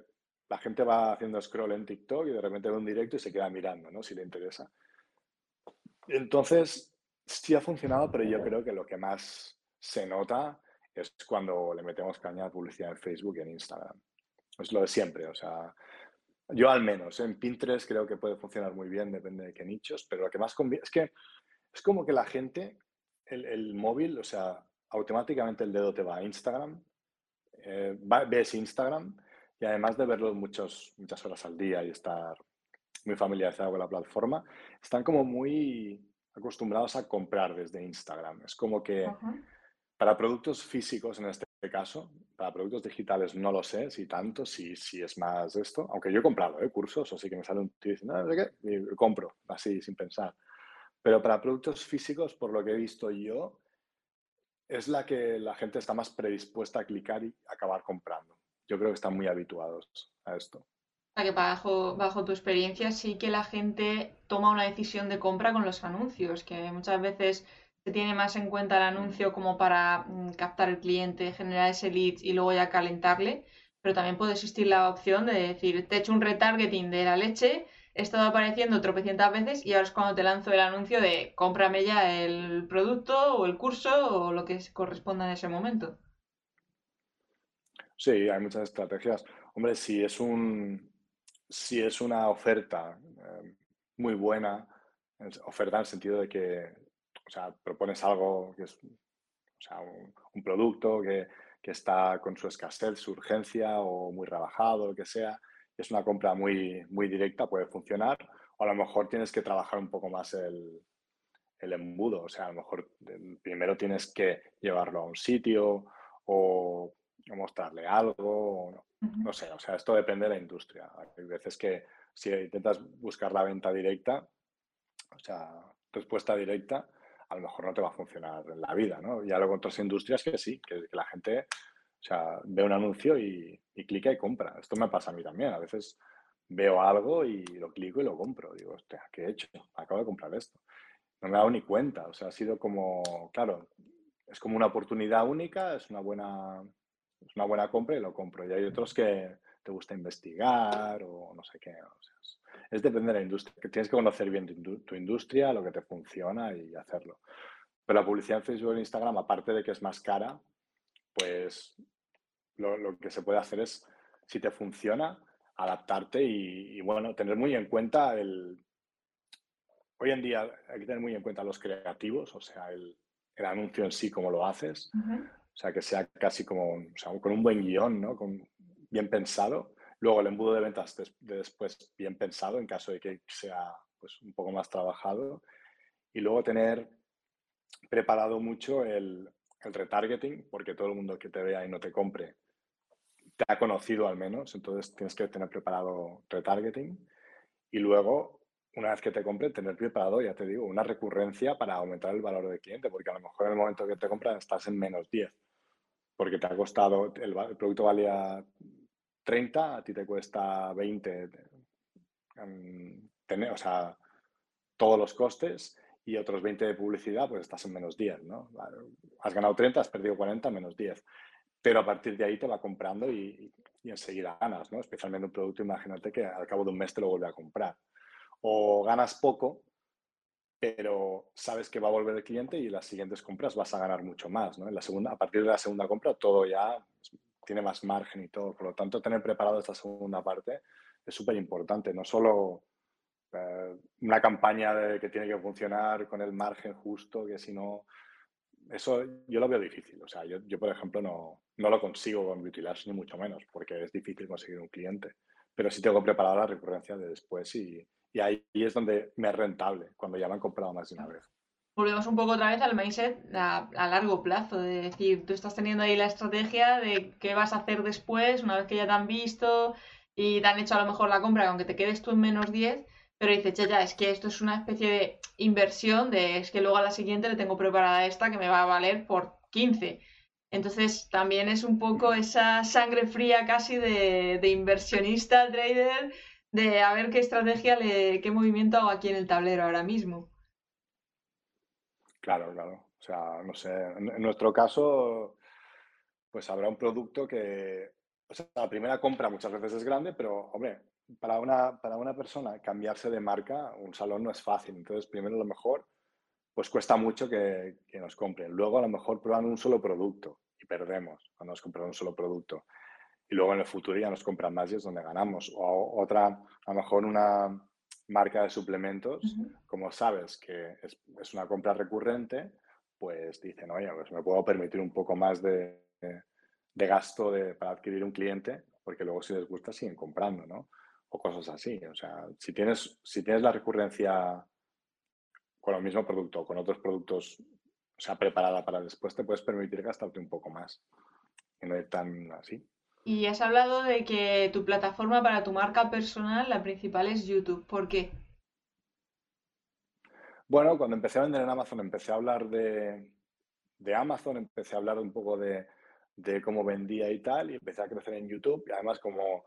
la gente va haciendo scroll en TikTok y de repente ve un directo y se queda mirando, ¿no? Si le interesa. Entonces, sí ha funcionado, pero yo creo que lo que más se nota es cuando le metemos caña a publicidad en Facebook y en Instagram. Es lo de siempre, o sea, yo al menos, en Pinterest creo que puede funcionar muy bien, depende de qué nichos, pero lo que más conviene es que es como que la gente, el, móvil, o sea, automáticamente el dedo te va a Instagram, eh, ves Instagram y además de verlo muchos, muchas horas al día y estar muy familiarizado con la plataforma, están como muy acostumbrados a comprar desde Instagram. Es como que para productos físicos en este caso, para productos digitales no lo sé si tanto, si, si es más esto, aunque yo he comprado ¿eh? cursos, o sí que me sale un tío diciendo, no sé qué, y compro, así, sin pensar. Pero para productos físicos, por lo que he visto yo, es la que la gente está más predispuesta a clicar y acabar comprando. Yo creo que están muy habituados a esto. Que bajo, bajo tu experiencia sí que la gente toma una decisión de compra con los anuncios, que muchas veces se tiene más en cuenta el anuncio como para mm, captar el cliente, generar ese lead y luego ya calentarle, pero también puede existir la opción de decir, te he hecho un retargeting de la leche, he estado apareciendo tropecientas veces y ahora es cuando te lanzo el anuncio de cómprame ya el producto o el curso o lo que corresponda en ese momento. Sí, hay muchas estrategias. Hombre, si es un si es una oferta eh, muy buena, oferta en el sentido de que o sea, propones algo que es o sea, un, producto que, que, está con su escasez, su urgencia o muy rebajado, lo que sea, es una compra muy, muy directa, puede funcionar. O a lo mejor tienes que trabajar un poco más el, el embudo. O sea, a lo mejor primero tienes que llevarlo a un sitio o, mostrarle algo. no, no, sé, o sea, esto depende de la industria. Hay veces que si intentas buscar la venta directa, o sea, respuesta directa, a lo mejor no te va a funcionar en la vida, ¿no? Ya luego otras industrias que sí, que, la gente, o sea, ve un anuncio y, clica y compra. Esto me pasa a mí también. A veces veo algo y lo clico y lo compro. Digo, hostia, ¿qué he hecho? Acabo de comprar esto. No me he dado ni cuenta. O sea, ha sido como, claro, es como una oportunidad única, es una buena, es una buena compra y lo compro. Y hay otros que te gusta investigar o no sé qué. Sea, es depende de la industria. Que tienes que conocer bien tu, industria, lo que te funciona y hacerlo. Pero la publicidad en Facebook e Instagram, aparte de que es más cara, pues lo, que se puede hacer es, si te funciona, adaptarte y, bueno, tener muy en cuenta el... Hoy en día hay que tener muy en cuenta los creativos, o sea, el, anuncio en sí, cómo lo haces. O sea, que sea casi como, o sea, con un buen guion, ¿no? Con, bien pensado Luego el embudo de ventas de después bien pensado en caso de que sea pues, un poco más trabajado. Y luego tener preparado mucho el, el retargeting, porque todo el mundo que te vea y no te compre te ha conocido al menos, entonces tienes que tener preparado retargeting. Y luego, una vez que te compre, tener preparado, ya te digo, una recurrencia para aumentar el valor del cliente, porque a lo mejor en el momento que te compran estás en menos 10, porque te ha costado, el, producto valía 30, a ti te cuesta 20 tener, o sea, todos los costes y otros 20 de publicidad, pues estás en menos 10, ¿no? Has ganado 30, has perdido 40, menos 10. Pero a partir de ahí te va comprando y, enseguida ganas, ¿no? Especialmente un producto, imagínate que al cabo de un mes te lo vuelve a comprar. O ganas poco, pero sabes que va a volver el cliente y las siguientes compras vas a ganar mucho más, ¿no? En la segunda, a partir de la segunda compra todo ya tiene más margen y todo. Por lo tanto, tener preparado esta segunda parte es súper importante. No solo una campaña de, que tiene que funcionar con el margen justo, que si no... Eso yo lo veo difícil. O sea, yo, yo por ejemplo, no, no, lo consigo con Beauty ni mucho menos, porque es difícil conseguir un cliente. Pero sí tengo preparada la recurrencia de después y, y ahí es donde me es rentable, cuando ya lo han comprado más de una vez volvemos un poco otra vez al mindset a, largo plazo, de decir, tú estás teniendo ahí la estrategia de qué vas a hacer después, una vez que ya te han visto, y te han hecho a lo mejor la compra, aunque te quedes tú en menos 10, pero dices, ya, ya, es que esto es una especie de inversión, de es que luego a la siguiente le tengo preparada esta que me va a valer por 15. Entonces también es un poco esa sangre fría casi de, de inversionista, trader, de a ver qué estrategia, le, qué movimiento hago aquí en el tablero ahora mismo. Claro, claro. O sea, no sé, en, nuestro caso, pues habrá un producto que, o sea, la primera compra muchas veces es grande, pero, hombre, para una, para una persona cambiarse de marca, un salón no es fácil. Entonces, primero a lo mejor, pues cuesta mucho que, que nos compren. Luego a lo mejor prueban un solo producto y perdemos cuando nos compran un solo producto. Y luego en el futuro ya nos compran más y es donde ganamos. O otra, a lo mejor una marca de suplementos, como sabes que es, es, una compra recurrente, pues dicen, oye, pues me puedo permitir un poco más de, de gasto de, para adquirir un cliente, porque luego si les gusta siguen comprando, ¿no? O cosas así. O sea, si tienes, si tienes la recurrencia con el mismo producto o con otros productos, o sea, preparada para después, te puedes permitir gastarte un poco más y no ir tan así. Y has hablado de que tu plataforma para tu marca personal, la principal es YouTube. ¿Por qué? Bueno, cuando empecé a vender en Amazon, empecé a hablar de, de Amazon, empecé a hablar un poco de, de cómo vendía y tal, y empecé a crecer en YouTube. Y además, como,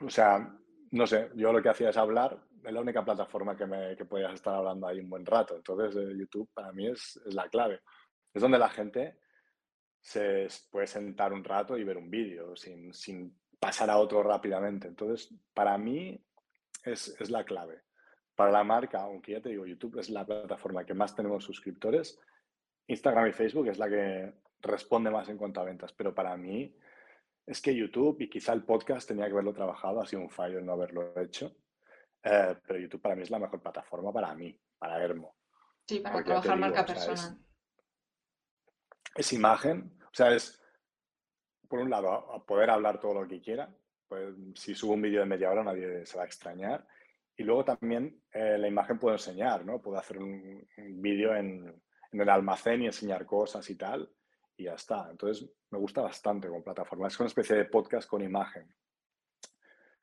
o sea, no sé, yo lo que hacía es hablar, es la única plataforma que, me, que podías estar hablando ahí un buen rato. Entonces, eh, YouTube para mí es, es, la clave. Es donde la gente se puede sentar un rato y ver un vídeo sin, sin pasar a otro rápidamente. Entonces, para mí es, es la clave. Para la marca, aunque ya te digo, YouTube es la plataforma que más tenemos suscriptores, Instagram y Facebook es la que responde más en cuanto a ventas, pero para mí es que YouTube y quizá el podcast tenía que haberlo trabajado, ha sido un fallo no haberlo hecho, eh, pero YouTube para mí es la mejor plataforma para mí, para Hermo. Sí, para Porque trabajar digo, marca personal. es, es, imagen, o sea, es, por un lado, poder hablar todo lo que quiera, pues si subo un vídeo de media hora nadie se va a extrañar, y luego también eh, la imagen puedo enseñar, ¿no? Puedo hacer un, un vídeo en, en el almacén y enseñar cosas y tal, y ya está. Entonces, me gusta bastante como plataforma. Es una especie de podcast con imagen.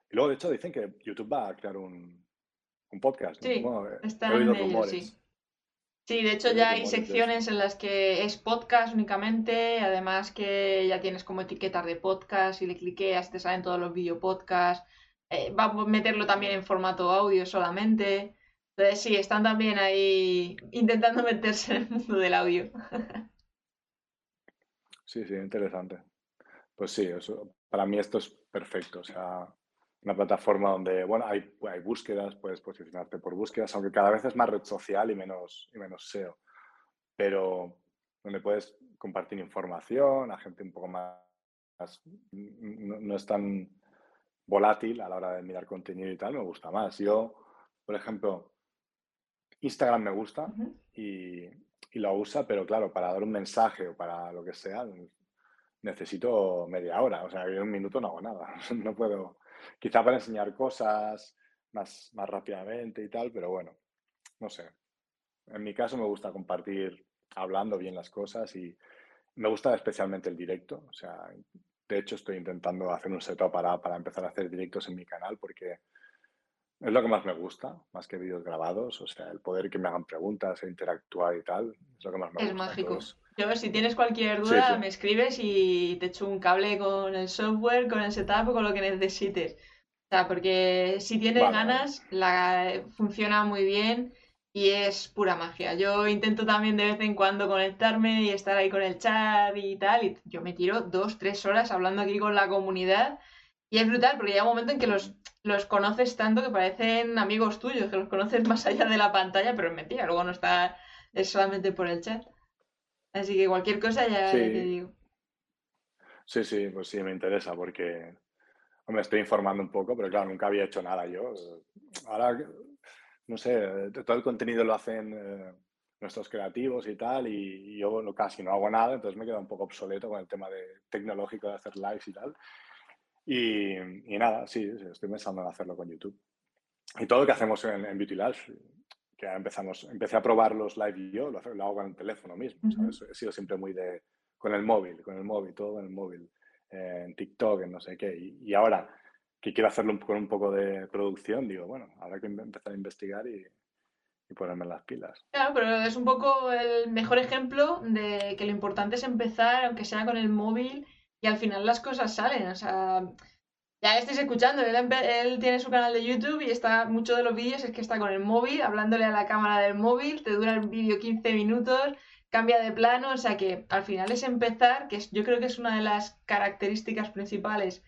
Y luego, de hecho, dicen que YouTube va a crear un, un podcast. Sí, bueno, está he oído en ello, sí. Sí, de hecho ya hay secciones en las que es podcast únicamente, además que ya tienes como etiquetas de podcast y le cliqueas, te salen todos los video podcasts. Eh, va a meterlo también en formato audio solamente. Entonces sí, están también ahí intentando meterse en el mundo del audio. Sí, sí, interesante. Pues sí, eso, para mí esto es perfecto. O sea, una plataforma donde, bueno, hay, hay búsquedas, puedes posicionarte por búsquedas, aunque cada vez es más red social y menos, y menos SEO. Pero donde puedes compartir información a gente un poco más, no, no, es tan volátil a la hora de mirar contenido y tal, me gusta más. Yo, por ejemplo, Instagram me gusta uh -huh. y, y lo usa, pero claro, para dar un mensaje o para lo que sea, necesito media hora. O sea, en un minuto no hago nada. No puedo, quizá para enseñar cosas más, más rápidamente y tal, pero bueno, no sé. En mi caso me gusta compartir hablando bien las cosas y me gusta especialmente el directo. O sea, de hecho estoy intentando hacer un setup para, para empezar a hacer directos en mi canal porque es lo que más me gusta, más que vídeos grabados. O sea, el poder que me hagan preguntas e interactuar y tal, es lo que más me es gusta. mágico. Entonces, Yo, si tienes cualquier duda, sí, sí. me escribes y te echo un cable con el software, con el setup o con lo que necesites. O sea, porque si tienes vale, ganas, la funciona muy bien y es pura magia. Yo intento también de vez en cuando conectarme y estar ahí con el chat y tal. Y yo me tiro dos, tres horas hablando aquí con la comunidad. Y es brutal porque llega un momento en que los los conoces tanto que parecen amigos tuyos, que los conoces más allá de la pantalla, pero es mentira, luego no está, es solamente por el chat. Así que cualquier cosa ya, sí. te digo. Sí, sí, pues sí, me interesa porque me estoy informando un poco, pero claro, nunca había hecho nada yo. Ahora, no sé, todo el contenido lo hacen eh, nuestros creativos y tal, y, y yo no, casi no hago nada, entonces me queda un poco obsoleto con el tema de tecnológico de hacer lives y tal. Y, y, nada, sí, estoy pensando en hacerlo con YouTube. Y todo lo que hacemos en, en Beauty Labs, que empezamos, empecé a probar los live yo, lo, lo hago con el teléfono mismo, uh -huh. ¿sabes? He sido siempre muy de, con el móvil, con el móvil, todo con el móvil, eh, en TikTok, en no sé qué. Y, y, ahora que quiero hacerlo con un poco de producción, digo, bueno, habrá que empezar a investigar y, y ponerme las pilas. Claro, pero es un poco el mejor ejemplo de que lo importante es empezar, aunque sea con el móvil, y al final las cosas salen. O sea, ya estáis escuchando, él, tiene su canal de YouTube y está muchos de los vídeos es que está con el móvil, hablándole a la cámara del móvil, te dura el vídeo 15 minutos, cambia de plano, o sea que al final es empezar, que yo creo que es una de las características principales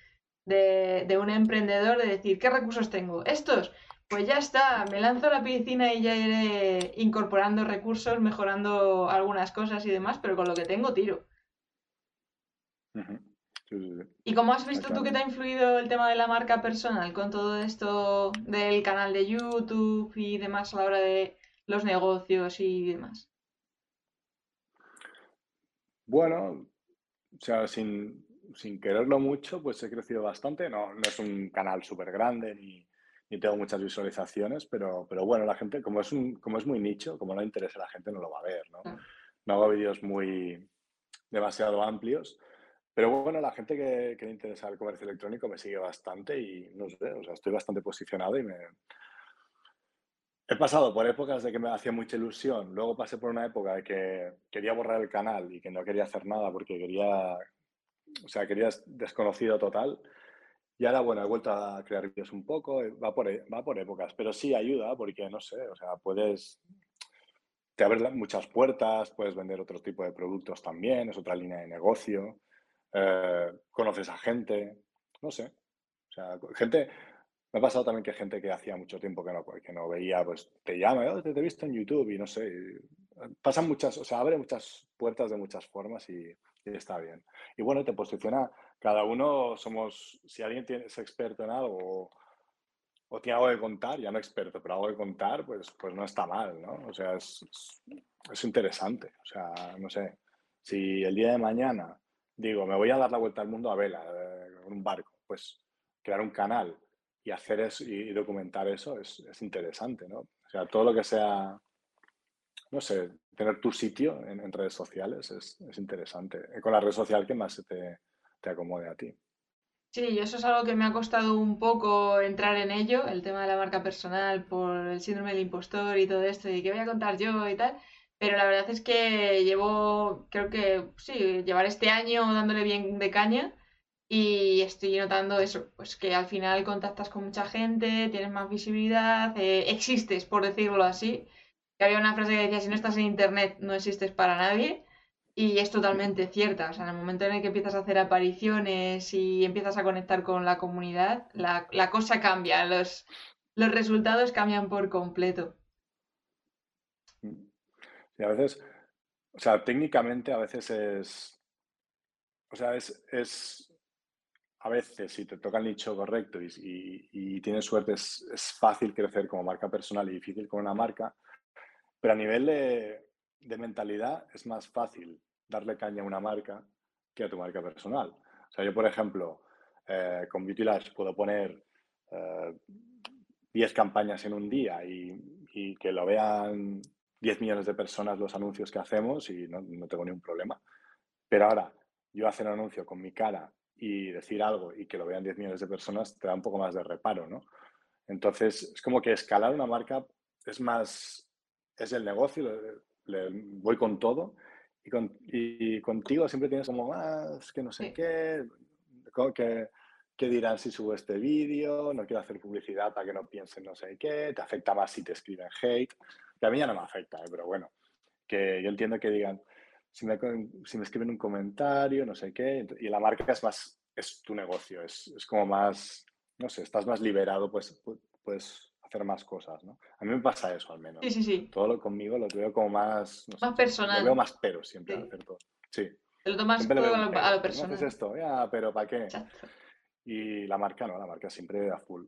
de, de un emprendedor, de decir, ¿qué recursos tengo? Estos, pues ya está, me lanzo a la piscina y ya iré incorporando recursos, mejorando algunas cosas y demás, pero con lo que tengo tiro. ¿Y cómo has visto tú que te ha influido el tema de la marca personal con todo esto del canal de YouTube y demás a la hora de los negocios y demás? Bueno, o sea, sin, quererlo mucho, pues he crecido bastante. No, no es un canal súper grande ni, tengo muchas visualizaciones, pero, pero bueno, la gente, como es, un, como es muy nicho, como no interesa a la gente, no lo va a ver, ¿no? No hago vídeos muy demasiado amplios, pero bueno, la gente que, que, le interesa el comercio electrónico me sigue bastante y no sé, o sea, estoy bastante posicionado y me... He pasado por épocas de que me hacía mucha ilusión, luego pasé por una época de que quería borrar el canal y que no quería hacer nada porque quería, o sea, quería desconocido total. Y ahora, bueno, he vuelto a crear vídeos un poco, va por, e, va por épocas, pero sí ayuda porque, no sé, o sea, puedes, te abre muchas puertas, puedes vender otro tipo de productos también, es otra línea de negocio. Eh, conoces a gente, no sé. O sea, gente, me ha pasado también que gente que hacía mucho tiempo que no, que no veía, pues te llama, oh, te, he visto en YouTube y no sé. pasan muchas, o sea, abre muchas puertas de muchas formas y, está bien. Y bueno, te posiciona, cada uno somos, si alguien es experto en algo o, tiene algo que contar, ya no experto, pero algo que contar, pues, pues no está mal, ¿no? O sea, es, es interesante. O sea, no sé, si el día de mañana digo, me voy a dar la vuelta al mundo a vela, eh, con un barco, pues crear un canal y hacer eso y documentar eso es, interesante, ¿no? O sea, todo lo que sea, no sé, tener tu sitio en, redes sociales es, interesante. Eh, con la red social que más te, te acomode a ti. Sí, eso es algo que me ha costado un poco entrar en ello, el tema de la marca personal por el síndrome del impostor y todo esto, y qué voy a contar yo y tal. Pero la verdad es que llevo, creo que sí, llevar este año dándole bien de caña y estoy notando eso, pues que al final contactas con mucha gente, tienes más visibilidad, eh, existes, por decirlo así. Que había una frase que decía, si no estás en internet, no existes para nadie. Y es totalmente cierta. O sea, en el momento en el que empiezas a hacer apariciones y empiezas a conectar con la comunidad, la, la cosa cambia, los, los resultados cambian por completo. Y a veces, o sea, técnicamente a veces es, o sea, es, es a veces si te toca el nicho correcto y, y, tienes suerte es, es, fácil crecer como marca personal y difícil con una marca, pero a nivel de, de mentalidad es más fácil darle caña a una marca que a tu marca personal. O sea, yo, por ejemplo, eh, con Beauty Labs puedo poner 10 eh, campañas en un día y, y, que lo vean 10 millones de personas los anuncios que hacemos y no, no tengo ningún problema. Pero ahora, yo hacer un anuncio con mi cara y decir algo y que lo vean 10 millones de personas te da un poco más de reparo, ¿no? Entonces, es como que escalar una marca es más, es el negocio, le, voy con todo y, con, y, contigo siempre tienes como más, que no sé qué, que, que dirán si subo este vídeo, no quiero hacer publicidad para que no piensen no sé qué, te afecta más si te escriben hate a mí ya no me afecta, ¿eh? pero bueno, que yo entiendo que digan, si me, si me escriben un comentario, no sé qué, y la marca es más, es tu negocio, es, es como más, no sé, estás más liberado, pues puedes hacer más cosas, ¿no? A mí me pasa eso al menos. Sí, sí, sí. Todo lo conmigo lo veo como más... más personal. Lo veo más pero siempre hacer todo. Sí. Lo tomas todo a lo, personal. No haces esto, ya, pero ¿para qué? Y la marca no, la marca siempre a full.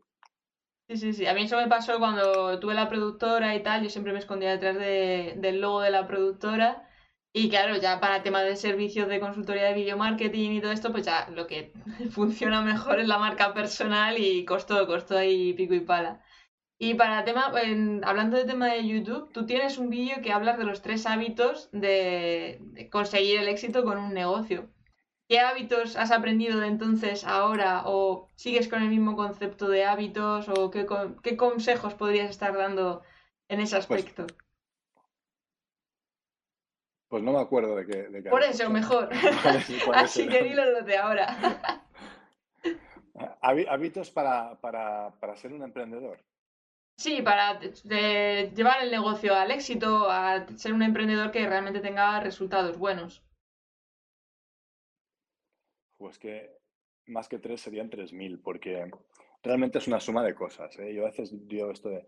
Sí, sí, sí. A mí eso me pasó cuando tuve la productora y tal. Yo siempre me escondía detrás del logo de la productora. Y claro, ya para temas de servicios de consultoría de video marketing y todo esto, pues ya lo que funciona mejor es la marca personal y costó, costó ahí pico y pala. Y para tema, hablando de tema de YouTube, tú tienes un vídeo que hablas de los tres hábitos de conseguir el éxito con un negocio. ¿Qué hábitos has aprendido de entonces ahora? ¿O sigues con el mismo concepto de hábitos? ¿O qué, qué consejos podrías estar dando en ese pues aspecto? Pues, no me acuerdo de qué. Por eso, mejor. Así que dilo lo de ahora. Hábitos para, ser un emprendedor. Sí, para llevar el negocio al éxito, a ser un emprendedor que realmente tenga resultados buenos. Pues que más que tres serían tres mil, porque realmente es una suma de cosas. ¿eh? Yo a veces digo esto de,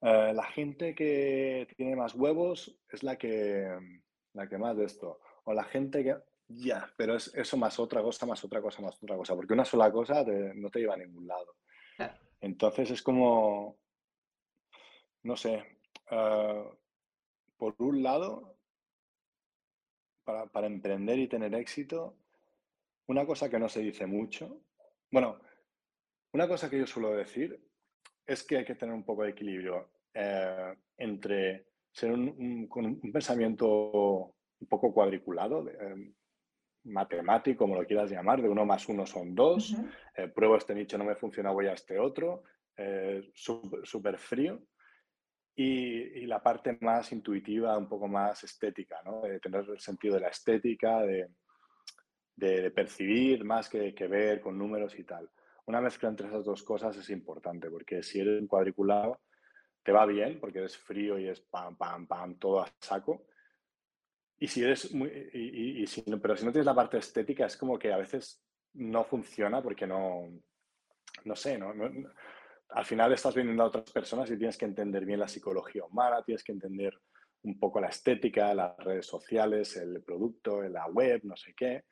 eh, la gente que tiene más huevos es la que, la que más de esto. O la gente que, ya, pero es eso más otra cosa, más otra cosa, más otra cosa, porque una sola cosa no te lleva a ningún lado. Entonces es como, no sé, ah, por un lado, para, para, emprender y tener éxito, una cosa que no se dice mucho, bueno, una cosa que yo suelo decir es que hay que tener un poco de equilibrio eh, entre ser un, con un pensamiento un poco cuadriculado, eh, matemático, como lo quieras llamar, de uno más uno son dos, eh, pruebo este nicho, no me funciona, voy a este otro, eh, súper frío. Y, la parte más intuitiva, un poco más estética, ¿no? de tener el sentido de la estética, de, de, percibir más que, que, ver con números y tal. Una mezcla entre esas dos cosas es importante, porque si eres un cuadriculado, te va bien, porque eres frío y es pam, pam, pam, todo a saco, y si eres muy, y, pero si no tienes la parte estética, es como que a veces no funciona porque no, no sé, no, al final estás viendo a otras personas y tienes que entender bien la psicología humana, tienes que entender un poco la estética, las redes sociales, el producto, la web, no sé qué,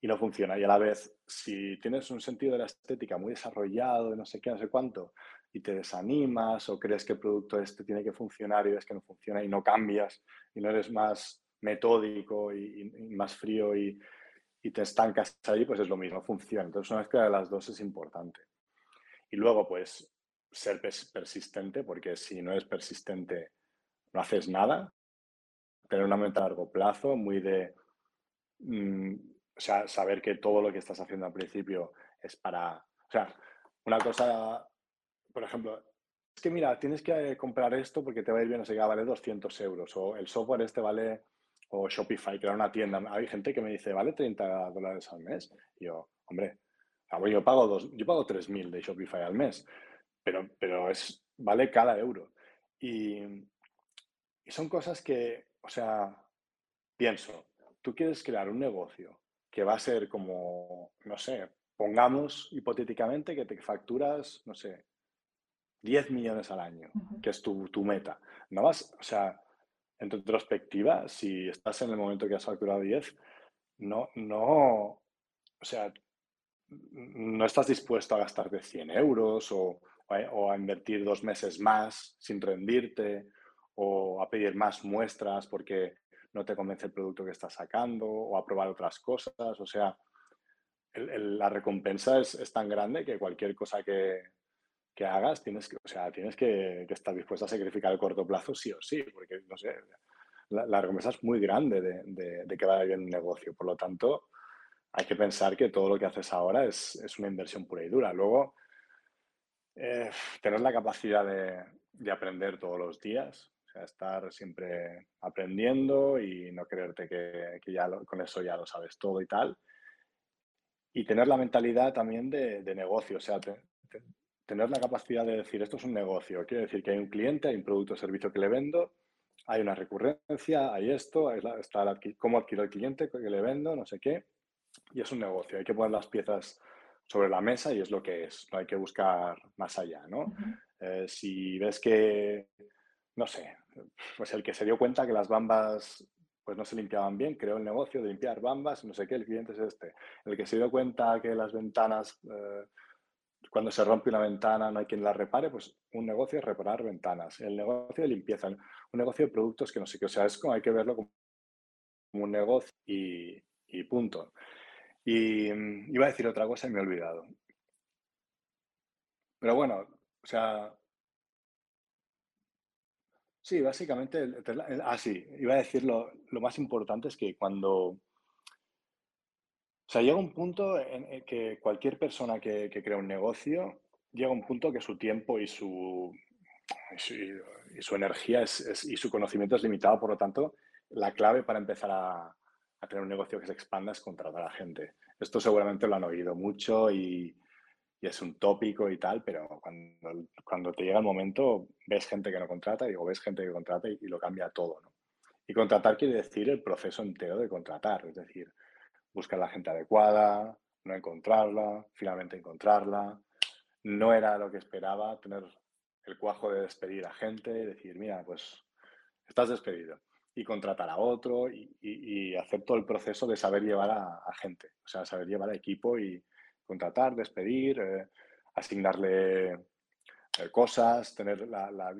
y no funciona. Y a la vez, si tienes un sentido de la estética muy desarrollado, no sé qué, no sé cuánto, y te desanimas o crees que el producto este tiene que funcionar y ves que no funciona y no cambias y no eres más metódico y, más frío y, te estancas ahí, pues es lo mismo, funciona. Entonces, una mezcla de las dos es importante. Y luego, pues, ser persistente, porque si no eres persistente, no haces nada. Tener una mente a largo plazo, muy de, mm, o sea, saber que todo lo que estás haciendo al principio es para, o sea, una cosa, por ejemplo, es que mira, tienes que comprar esto porque te va a ir bien, o sea, vale 200 euros, o el software este vale o Shopify, era una tienda. Hay gente que me dice, ¿vale 30 dólares al mes? Yo, hombre, yo pago, dos, yo pago 3.000 de Shopify al mes, pero, pero es, vale cada euro. Y, y son cosas que, o sea, pienso, tú quieres crear un negocio que va a ser como, no sé, pongamos hipotéticamente que te facturas, no sé, 10 millones al año, que es tu, tu meta. No vas, o sea, en tu retrospectiva, si estás en el momento que has facturado 10, no, no, o sea, no estás dispuesto a gastarte 100 euros o, a invertir dos meses más sin rendirte o a pedir más muestras porque no te convence el producto que estás sacando o a probar otras cosas. O sea, la recompensa es, tan grande que cualquier cosa que, que hagas, tienes que, o sea, tienes que, estar dispuesto a sacrificar el corto plazo sí o sí, porque, no sé, la, recompensa es muy grande de, de, que vaya bien un negocio. Por lo tanto, hay que pensar que todo lo que haces ahora es, es una inversión pura y dura. Luego, eh, tener la capacidad de, de, aprender todos los días, o sea, estar siempre aprendiendo y no creerte que, que ya con eso ya lo sabes todo y tal. Y tener la mentalidad también de, de negocio, o sea, tener la capacidad de decir, esto es un negocio, quiere decir que hay un cliente, hay un producto o servicio que le vendo, hay una recurrencia, hay esto, está cómo adquiero el cliente que le vendo, no sé qué, y es un negocio, hay que poner las piezas sobre la mesa y es lo que es, no hay que buscar más allá, ¿no? Eh, si ves que, no sé, pues el que se dio cuenta que las bambas pues no se limpiaban bien, creó el negocio de limpiar bambas, no sé qué, el cliente es este. El que se dio cuenta que las ventanas eh, cuando se rompe una ventana no hay quien la repare, pues un negocio es reparar ventanas, el negocio de limpieza, un negocio de productos que no sé qué, o sea, es como hay que verlo como un negocio y, punto. Y mm, iba a decir otra cosa y me he olvidado. Pero bueno, o sea, sí, básicamente, ah, sí, iba a decir lo, más importante es que cuando, o O sea, llega un punto en que cualquier persona que, crea un negocio, llega un punto que su tiempo y su, y su, energía es, y su conocimiento es limitado, por lo tanto, la clave para empezar a, a tener un negocio que se expanda es contratar a gente. Esto seguramente lo han oído mucho y, y es un tópico y tal, pero cuando, cuando, te llega el momento, ves gente que no contrata, digo, ves gente que contrata y, lo cambia todo. Y contratar quiere decir el proceso entero de contratar, es decir, buscar la gente adecuada, no encontrarla, finalmente encontrarla. No era lo que esperaba, tener el cuajo de despedir a gente y decir, mira, pues estás despedido. Y contratar a otro y, y, hacer todo el proceso de saber llevar a, gente, o sea, saber llevar a equipo y contratar, despedir, eh, asignarle eh, cosas, tener la,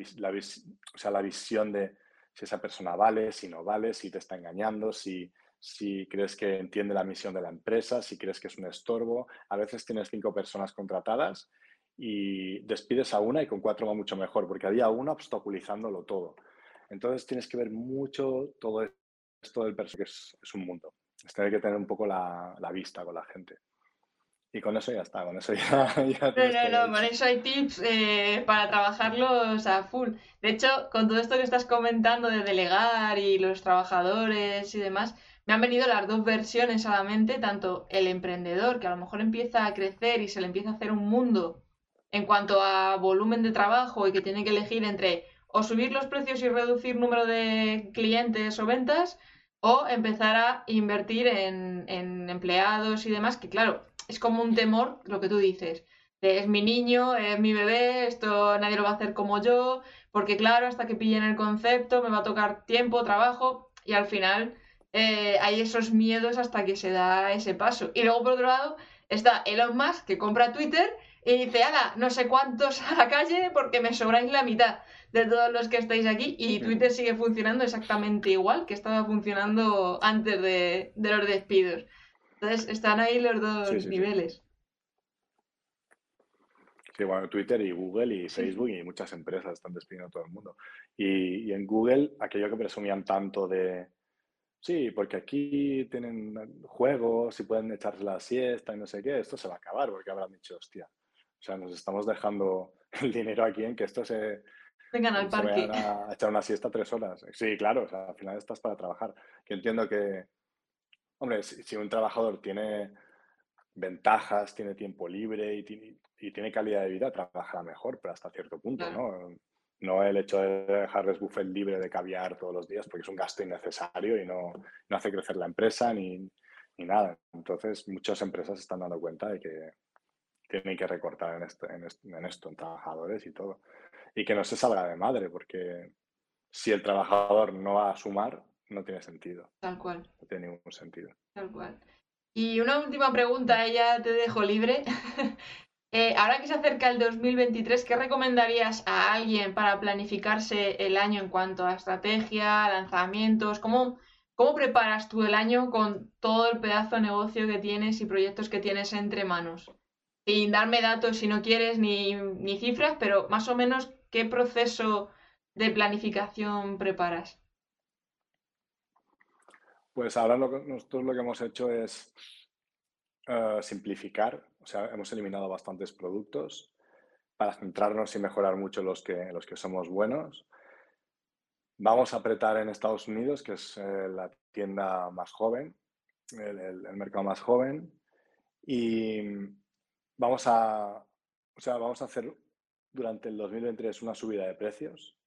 visión de si esa persona vale, si no vale, si te está engañando, si, si crees que entiende la misión de la empresa, si crees que es un estorbo. A veces tienes cinco personas contratadas y despides a una y con cuatro va mucho mejor, porque había una obstaculizándolo todo. Entonces tienes que ver mucho todo esto del personal, que es, un mundo. Es tener que tener un poco la, vista con la gente. Y con eso ya está, con eso ya... ya no, no, no, con eso hay tips eh, para trabajarlos a full. De hecho, con todo esto que estás comentando de delegar y los trabajadores y demás, me han venido las dos versiones a la mente, tanto el emprendedor, que a lo mejor empieza a crecer y se le empieza a hacer un mundo en cuanto a volumen de trabajo y que tiene que elegir entre o subir los precios y reducir número de clientes o ventas, o empezar a invertir en, empleados y demás, que claro, es como un temor lo que tú dices. es mi niño, es mi bebé, esto nadie lo va a hacer como yo, porque claro, hasta que pillen el concepto me va a tocar tiempo, trabajo, y al final eh, hay esos miedos hasta que se da ese paso. Y luego, por otro lado, está Elon Musk, que compra Twitter y dice, ala, no sé cuántos a la calle porque me sobráis la mitad de todos los que estáis aquí. Y Twitter sigue funcionando exactamente igual que estaba funcionando antes de, los despidos. Entonces, están ahí los dos niveles. Sí. bueno, Twitter y Google y Facebook y muchas empresas están despidiendo a todo el mundo. y en Google, aquello que presumían tanto de, Sí, porque aquí tienen juegos y pueden echarse la siesta y no sé qué, esto se va a acabar porque habrán dicho, hostia, o sea, nos estamos dejando el dinero aquí en que esto se... Vengan al parque. a echar una siesta tres horas. Sí, claro, o sea, al final estás para trabajar. Que entiendo que, hombre, si, un trabajador tiene ventajas, tiene tiempo libre y tiene, y tiene calidad de vida, trabajará mejor, pero hasta cierto punto, ¿no? no el hecho de dejarles buffet libre de caviar todos los días, porque es un gasto innecesario y no, no hace crecer la empresa ni, ni, nada. Entonces, muchas empresas se están dando cuenta de que tienen que recortar en esto, en, esto, en, trabajadores y todo. Y que no se salga de madre, porque si el trabajador no va a sumar, no tiene sentido. Tal cual. No tiene ningún sentido. Tal cual. Y una última pregunta, ya te dejo libre. Eh, ahora que se acerca el 2023, ¿qué recomendarías a alguien para planificarse el año en cuanto a estrategia, lanzamientos? ¿Cómo, cómo preparas tú el año con todo el pedazo de negocio que tienes y proyectos que tienes entre manos? Sin darme datos si no quieres ni, ni cifras, pero más o menos, ¿qué proceso de planificación preparas? Pues ahora nosotros lo que hemos hecho es eh, simplificar o sea, hemos eliminado bastantes productos para centrarnos y mejorar mucho los que, los que somos buenos. Vamos a apretar en Estados Unidos, que es eh, la tienda más joven, el, mercado más joven, y vamos a, o sea, vamos a hacer durante el 2023 una subida de precios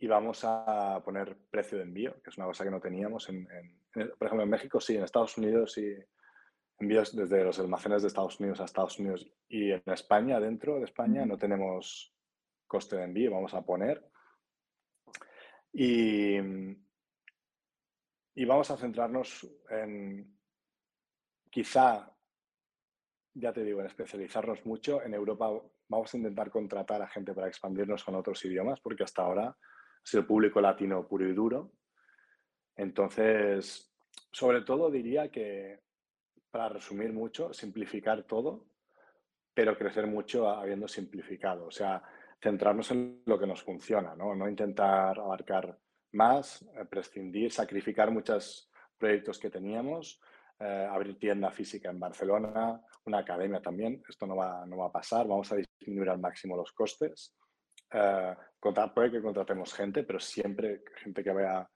y vamos a poner precio de envío, que es una cosa que no teníamos. En, por ejemplo, en México sí, en Estados Unidos sí envíos desde los almacenes de Estados Unidos a Estados Unidos y en España, dentro de España, no tenemos coste de envío, vamos a poner. Y, y vamos a centrarnos en, quizá, ya te digo, en especializarnos mucho. En Europa vamos a intentar contratar a gente para expandirnos con otros idiomas, porque hasta ahora ha sido público latino puro y duro. Entonces, sobre todo diría que para resumir mucho, simplificar todo, pero crecer mucho habiendo simplificado. O sea, centrarnos en lo que nos funciona, no, no intentar abarcar más, eh, prescindir, sacrificar muchos proyectos que teníamos, eh, abrir tienda física en Barcelona, una academia también. Esto no va, no va a pasar. Vamos a disminuir al máximo los costes. Eh, puede que contratemos gente, pero siempre gente que vaya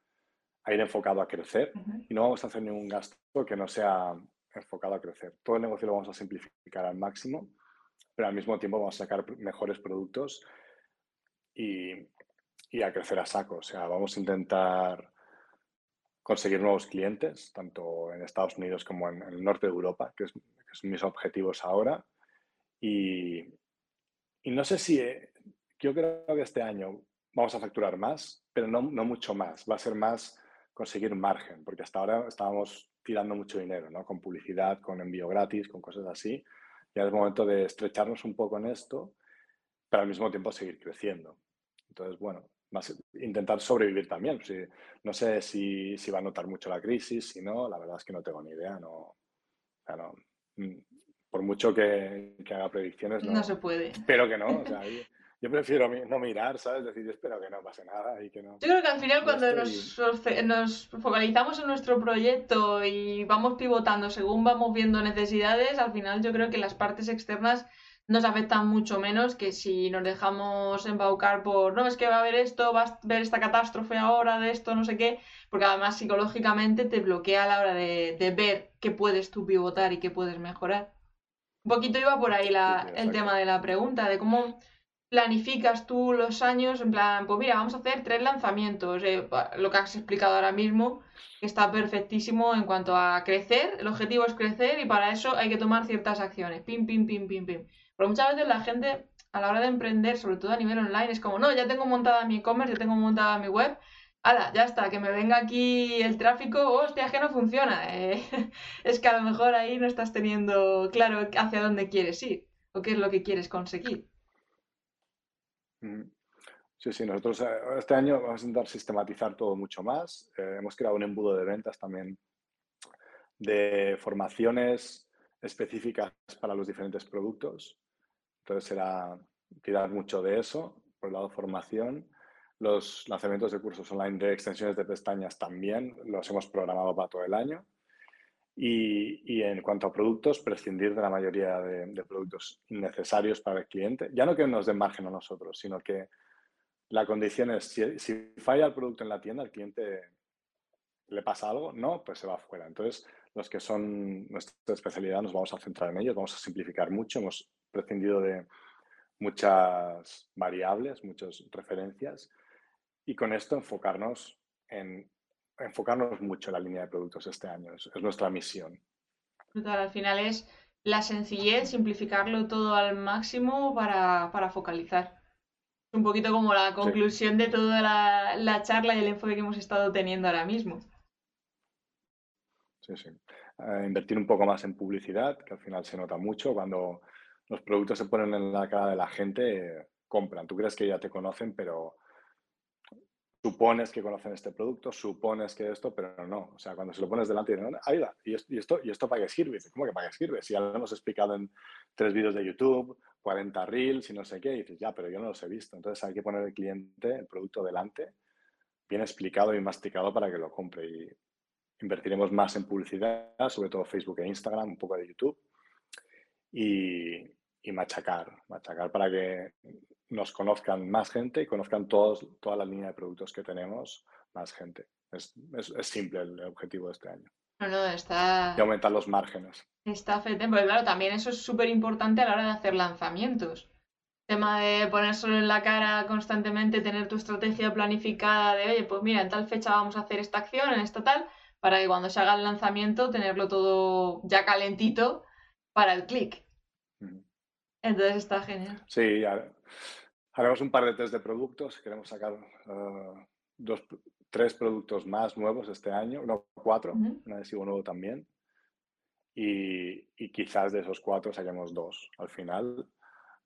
a ir enfocado a crecer y no vamos a hacer ningún gasto que no sea enfocado a crecer. Todo el negocio lo vamos a simplificar al máximo, pero al mismo tiempo vamos a sacar mejores productos y, y a crecer a saco. O sea, vamos a intentar conseguir nuevos clientes, tanto en Estados Unidos como en, el norte de Europa, que, es, son mis objetivos ahora. Y, y, no sé si, eh, yo creo que este año vamos a facturar más, pero no, no mucho más. Va a ser más conseguir margen, porque hasta ahora estábamos tirando mucho dinero, ¿no? Con publicidad, con envío gratis, con cosas así. Ya es momento de estrecharnos un poco en esto, pero al mismo tiempo seguir creciendo. Entonces, bueno, intentar sobrevivir también. no sé si, si, va a notar mucho la crisis, si no, la verdad es que no tengo ni idea. No, mm, por mucho que, que, haga predicciones, no, no se puede. Espero que no. O sea, yo prefiero no mirar, ¿sabes? Decir, espero que no pase nada y que no. Yo creo que al final cuando nos, nos, focalizamos en nuestro proyecto y vamos pivotando según vamos viendo necesidades, al final yo creo que las partes externas nos afectan mucho menos que si nos dejamos embaucar por, no, es que va a haber esto, va a ver esta catástrofe ahora de esto, no sé qué, porque además psicológicamente te bloquea a la hora de, de ver qué puedes tú pivotar y qué puedes mejorar. Un poquito iba por ahí la, el tema de la pregunta, de cómo planificas tú los años en plan, pues mira, vamos a hacer tres lanzamientos, eh, lo que has explicado ahora mismo, que está perfectísimo en cuanto a crecer, el objetivo es crecer y para eso hay que tomar ciertas acciones, pim, pim, pim, pim, pim. Pero muchas veces la gente a la hora de emprender, sobre todo a nivel online, es como, no, ya tengo montada mi e-commerce, ya tengo montada mi web, hala, ya está, que me venga aquí el tráfico, hostia, es que no funciona. Eh, es que a lo mejor ahí no estás teniendo claro hacia dónde quieres ir o qué es lo que quieres conseguir. Sí, sí, nosotros eh, este año vamos a intentar sistematizar todo mucho más. Eh, hemos creado un embudo de ventas también de formaciones específicas para los diferentes productos. Entonces será tirar mucho de eso, por el lado formación. Los lanzamientos de cursos online de extensiones de pestañas también los hemos programado para todo el año. Y, en cuanto a productos, prescindir de la mayoría de, productos innecesarios para el cliente. Ya no que nos den margen a nosotros, sino que la condición es, si, falla el producto en la tienda, al cliente le pasa algo, no, pues se va afuera. Entonces, los que son nuestra especialidad nos vamos a centrar en ellos, vamos a simplificar mucho, hemos prescindido de muchas variables, muchas referencias y con esto enfocarnos en enfocarnos mucho en la línea de productos este año. Es, nuestra misión. Al final es la sencillez, simplificarlo todo al máximo para, para focalizar. Un poquito como la conclusión de toda la, la, charla y el enfoque que hemos estado teniendo ahora mismo. Sí, sí. Eh, invertir un poco más en publicidad, que al final se nota mucho. Cuando los productos se ponen en la cara de la gente, compran. Tú crees que ya te conocen, pero supones que conocen este producto, supones que esto, pero no. O sea, cuando se lo pones delante y dicen, ahí va, ¿y esto, ¿y esto para qué sirve? ¿Cómo que para qué sirve? Si ya lo hemos explicado en tres vídeos de YouTube, 40 reels y no sé qué, y dices, ya, pero yo no los he visto. Entonces hay que poner el cliente, el producto delante, bien explicado y masticado para que lo compre. Y invertiremos más en publicidad, sobre todo Facebook e Instagram, un poco de YouTube. Y, y machacar, machacar para que nos conozcan más gente y conozcan todos, toda la línea de productos que tenemos más gente. Es, es, simple el objetivo de este año. No, no, está... Y aumentar los márgenes. Está fete, porque claro, también eso es súper importante a la hora de hacer lanzamientos. El tema de ponérselo en la cara constantemente, tener tu estrategia planificada de, oye, pues mira, en tal fecha vamos a hacer esta acción, en esta tal, para que cuando se haga el lanzamiento tenerlo todo ya calentito para el clic. Entonces está genial. Sí, haremos un par de test de productos. Queremos sacar uh, dos, tres productos más nuevos este año, no cuatro, un adhesivo nuevo también. Y, y, quizás de esos cuatro saquemos dos al final.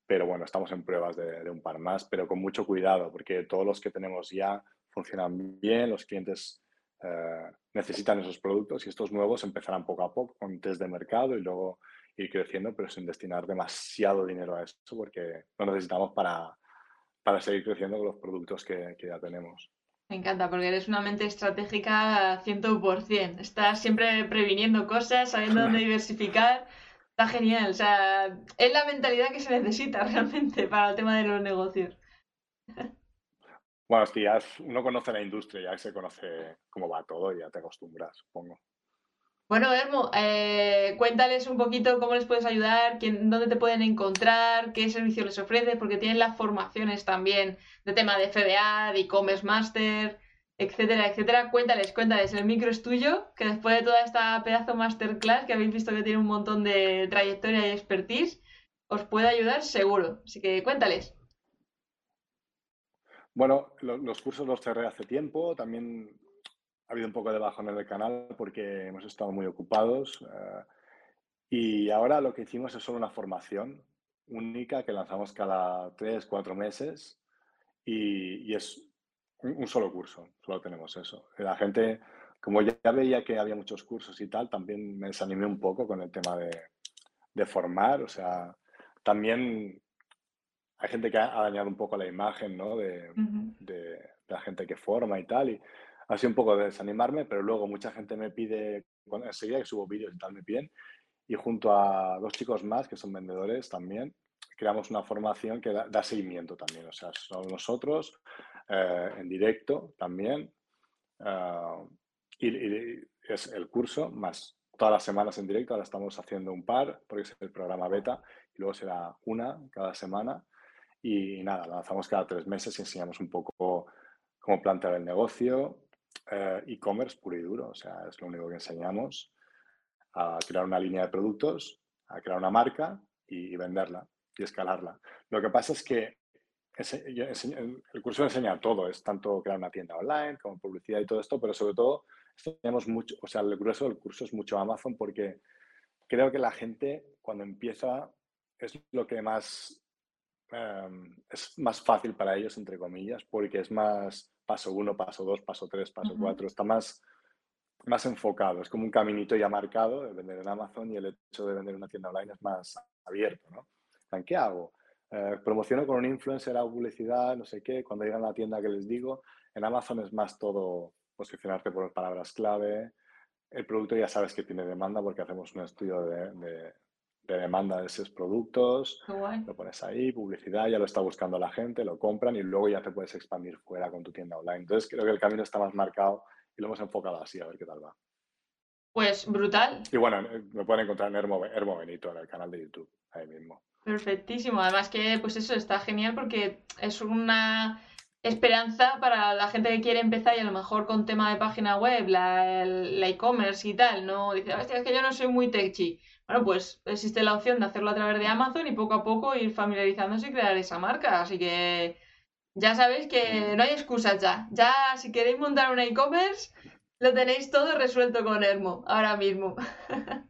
Pero bueno, estamos en pruebas de, de, un par más, pero con mucho cuidado, porque todos los que tenemos ya funcionan bien, los clientes uh, necesitan esos productos y estos nuevos empezarán poco a poco con test de mercado y luego ir creciendo, pero sin destinar demasiado dinero a eso, porque lo necesitamos para, para seguir creciendo con los productos que, que ya tenemos. Me encanta porque eres una mente estratégica 100%. Estás siempre previniendo cosas, sabiendo dónde diversificar. Está genial. O sea, es la mentalidad que se necesita realmente para el tema de los negocios. Bueno, es que ya uno conoce la industria, ya se conoce cómo va todo y ya te acostumbras, supongo. Bueno, Hermo, eh, cuéntales un poquito cómo les puedes ayudar, quién, dónde te pueden encontrar, qué servicio les ofreces, porque tienen las formaciones también de tema de FBA, de e-commerce master, etcétera, etcétera. Cuéntales, cuéntales, el micro es tuyo, que después de toda esta pedazo masterclass que habéis visto que tiene un montón de trayectoria y expertise, os puede ayudar seguro. Así que cuéntales. Bueno, los cursos los cerré hace tiempo, también ha habido un poco de bajón en el canal porque hemos estado muy ocupados. Eh, y ahora lo que hicimos es solo una formación única que lanzamos cada tres, cuatro meses y, es un, solo curso, solo tenemos eso. La gente, como ya veía que había muchos cursos y tal, también me desanimé un poco con el tema de, de formar. O sea, también hay gente que ha, dañado un poco la imagen ¿no? de, de, de, la gente que forma y tal. Y, sido un poco de desanimarme, pero luego mucha gente me pide, enseguida que subo vídeos y tal, me piden, y junto a dos chicos más que son vendedores también, creamos una formación que da, seguimiento también, o sea, son nosotros eh, en directo también, eh, y, es el curso más todas las semanas en directo, ahora estamos haciendo un par, porque es el programa beta, y luego será una cada semana, y nada, lanzamos cada tres meses y enseñamos un poco cómo plantear el negocio, e-commerce puro y duro, o sea, es lo único que enseñamos, a crear una línea de productos, a crear una marca y, venderla y escalarla. Lo que pasa es que el curso enseña todo, es tanto crear una tienda online como publicidad y todo esto, pero sobre todo enseñamos mucho, o sea, el grueso del curso es mucho Amazon porque creo que la gente cuando empieza es lo que más em, es más fácil para ellos, entre comillas, porque es más paso uno, paso dos, paso tres, paso cuatro. Está más, más enfocado. Es como un caminito ya marcado de vender en Amazon y el hecho de vender en una tienda online es más abierto. ¿no? ¿Qué hago? Eh, promociono con un influencer, hago publicidad, no sé qué. Cuando llegan a la tienda que les digo, en Amazon es más todo posicionarte por palabras clave. El producto ya sabes que tiene demanda porque hacemos un estudio de, de demanda de esos productos, lo pones ahí, publicidad, ya lo está buscando la gente, lo compran y luego ya te puedes expandir fuera con tu tienda online. Entonces creo que el camino está más marcado y lo hemos enfocado así, a ver qué tal va. Pues brutal. Y bueno, me pueden encontrar en Hermo, Benito, en el canal de YouTube, ahí mismo. Perfectísimo. Además que, pues eso está genial porque es una esperanza para la gente que quiere empezar y a lo mejor con tema de página web, la e-commerce y tal, ¿no? Dice, es que yo no soy muy techy bueno, pues existe la opción de hacerlo a través de Amazon y poco a poco ir familiarizándose y crear esa marca. Así que ya sabéis que no hay excusas ya. Ya si queréis montar un e-commerce, lo tenéis todo resuelto con Hermo ahora mismo.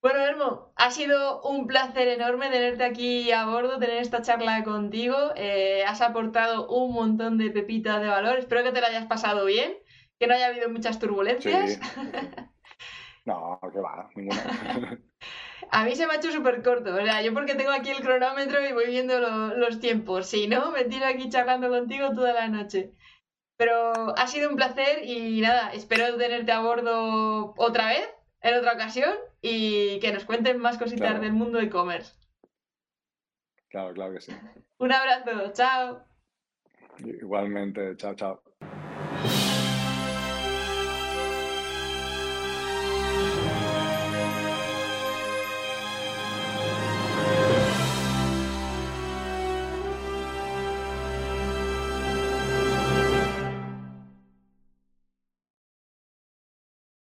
bueno, Hermo, ha sido un placer enorme tenerte aquí a bordo, tener esta charla contigo. Eh, has aportado un montón de pepitas de valor. Espero que te lo hayas pasado bien, que no haya habido muchas turbulencias. No, que va, ninguna. A mí se me ha hecho súper corto, o sea, yo porque tengo aquí el cronómetro y voy viendo los tiempos, si no, me tiro aquí charlando contigo toda la noche. Pero ha sido un placer y nada, espero tenerte a bordo otra vez, en otra ocasión, y que nos cuenten más cositas del mundo e-commerce. Claro, claro que sí. un abrazo, chao. Igualmente, chao, chao.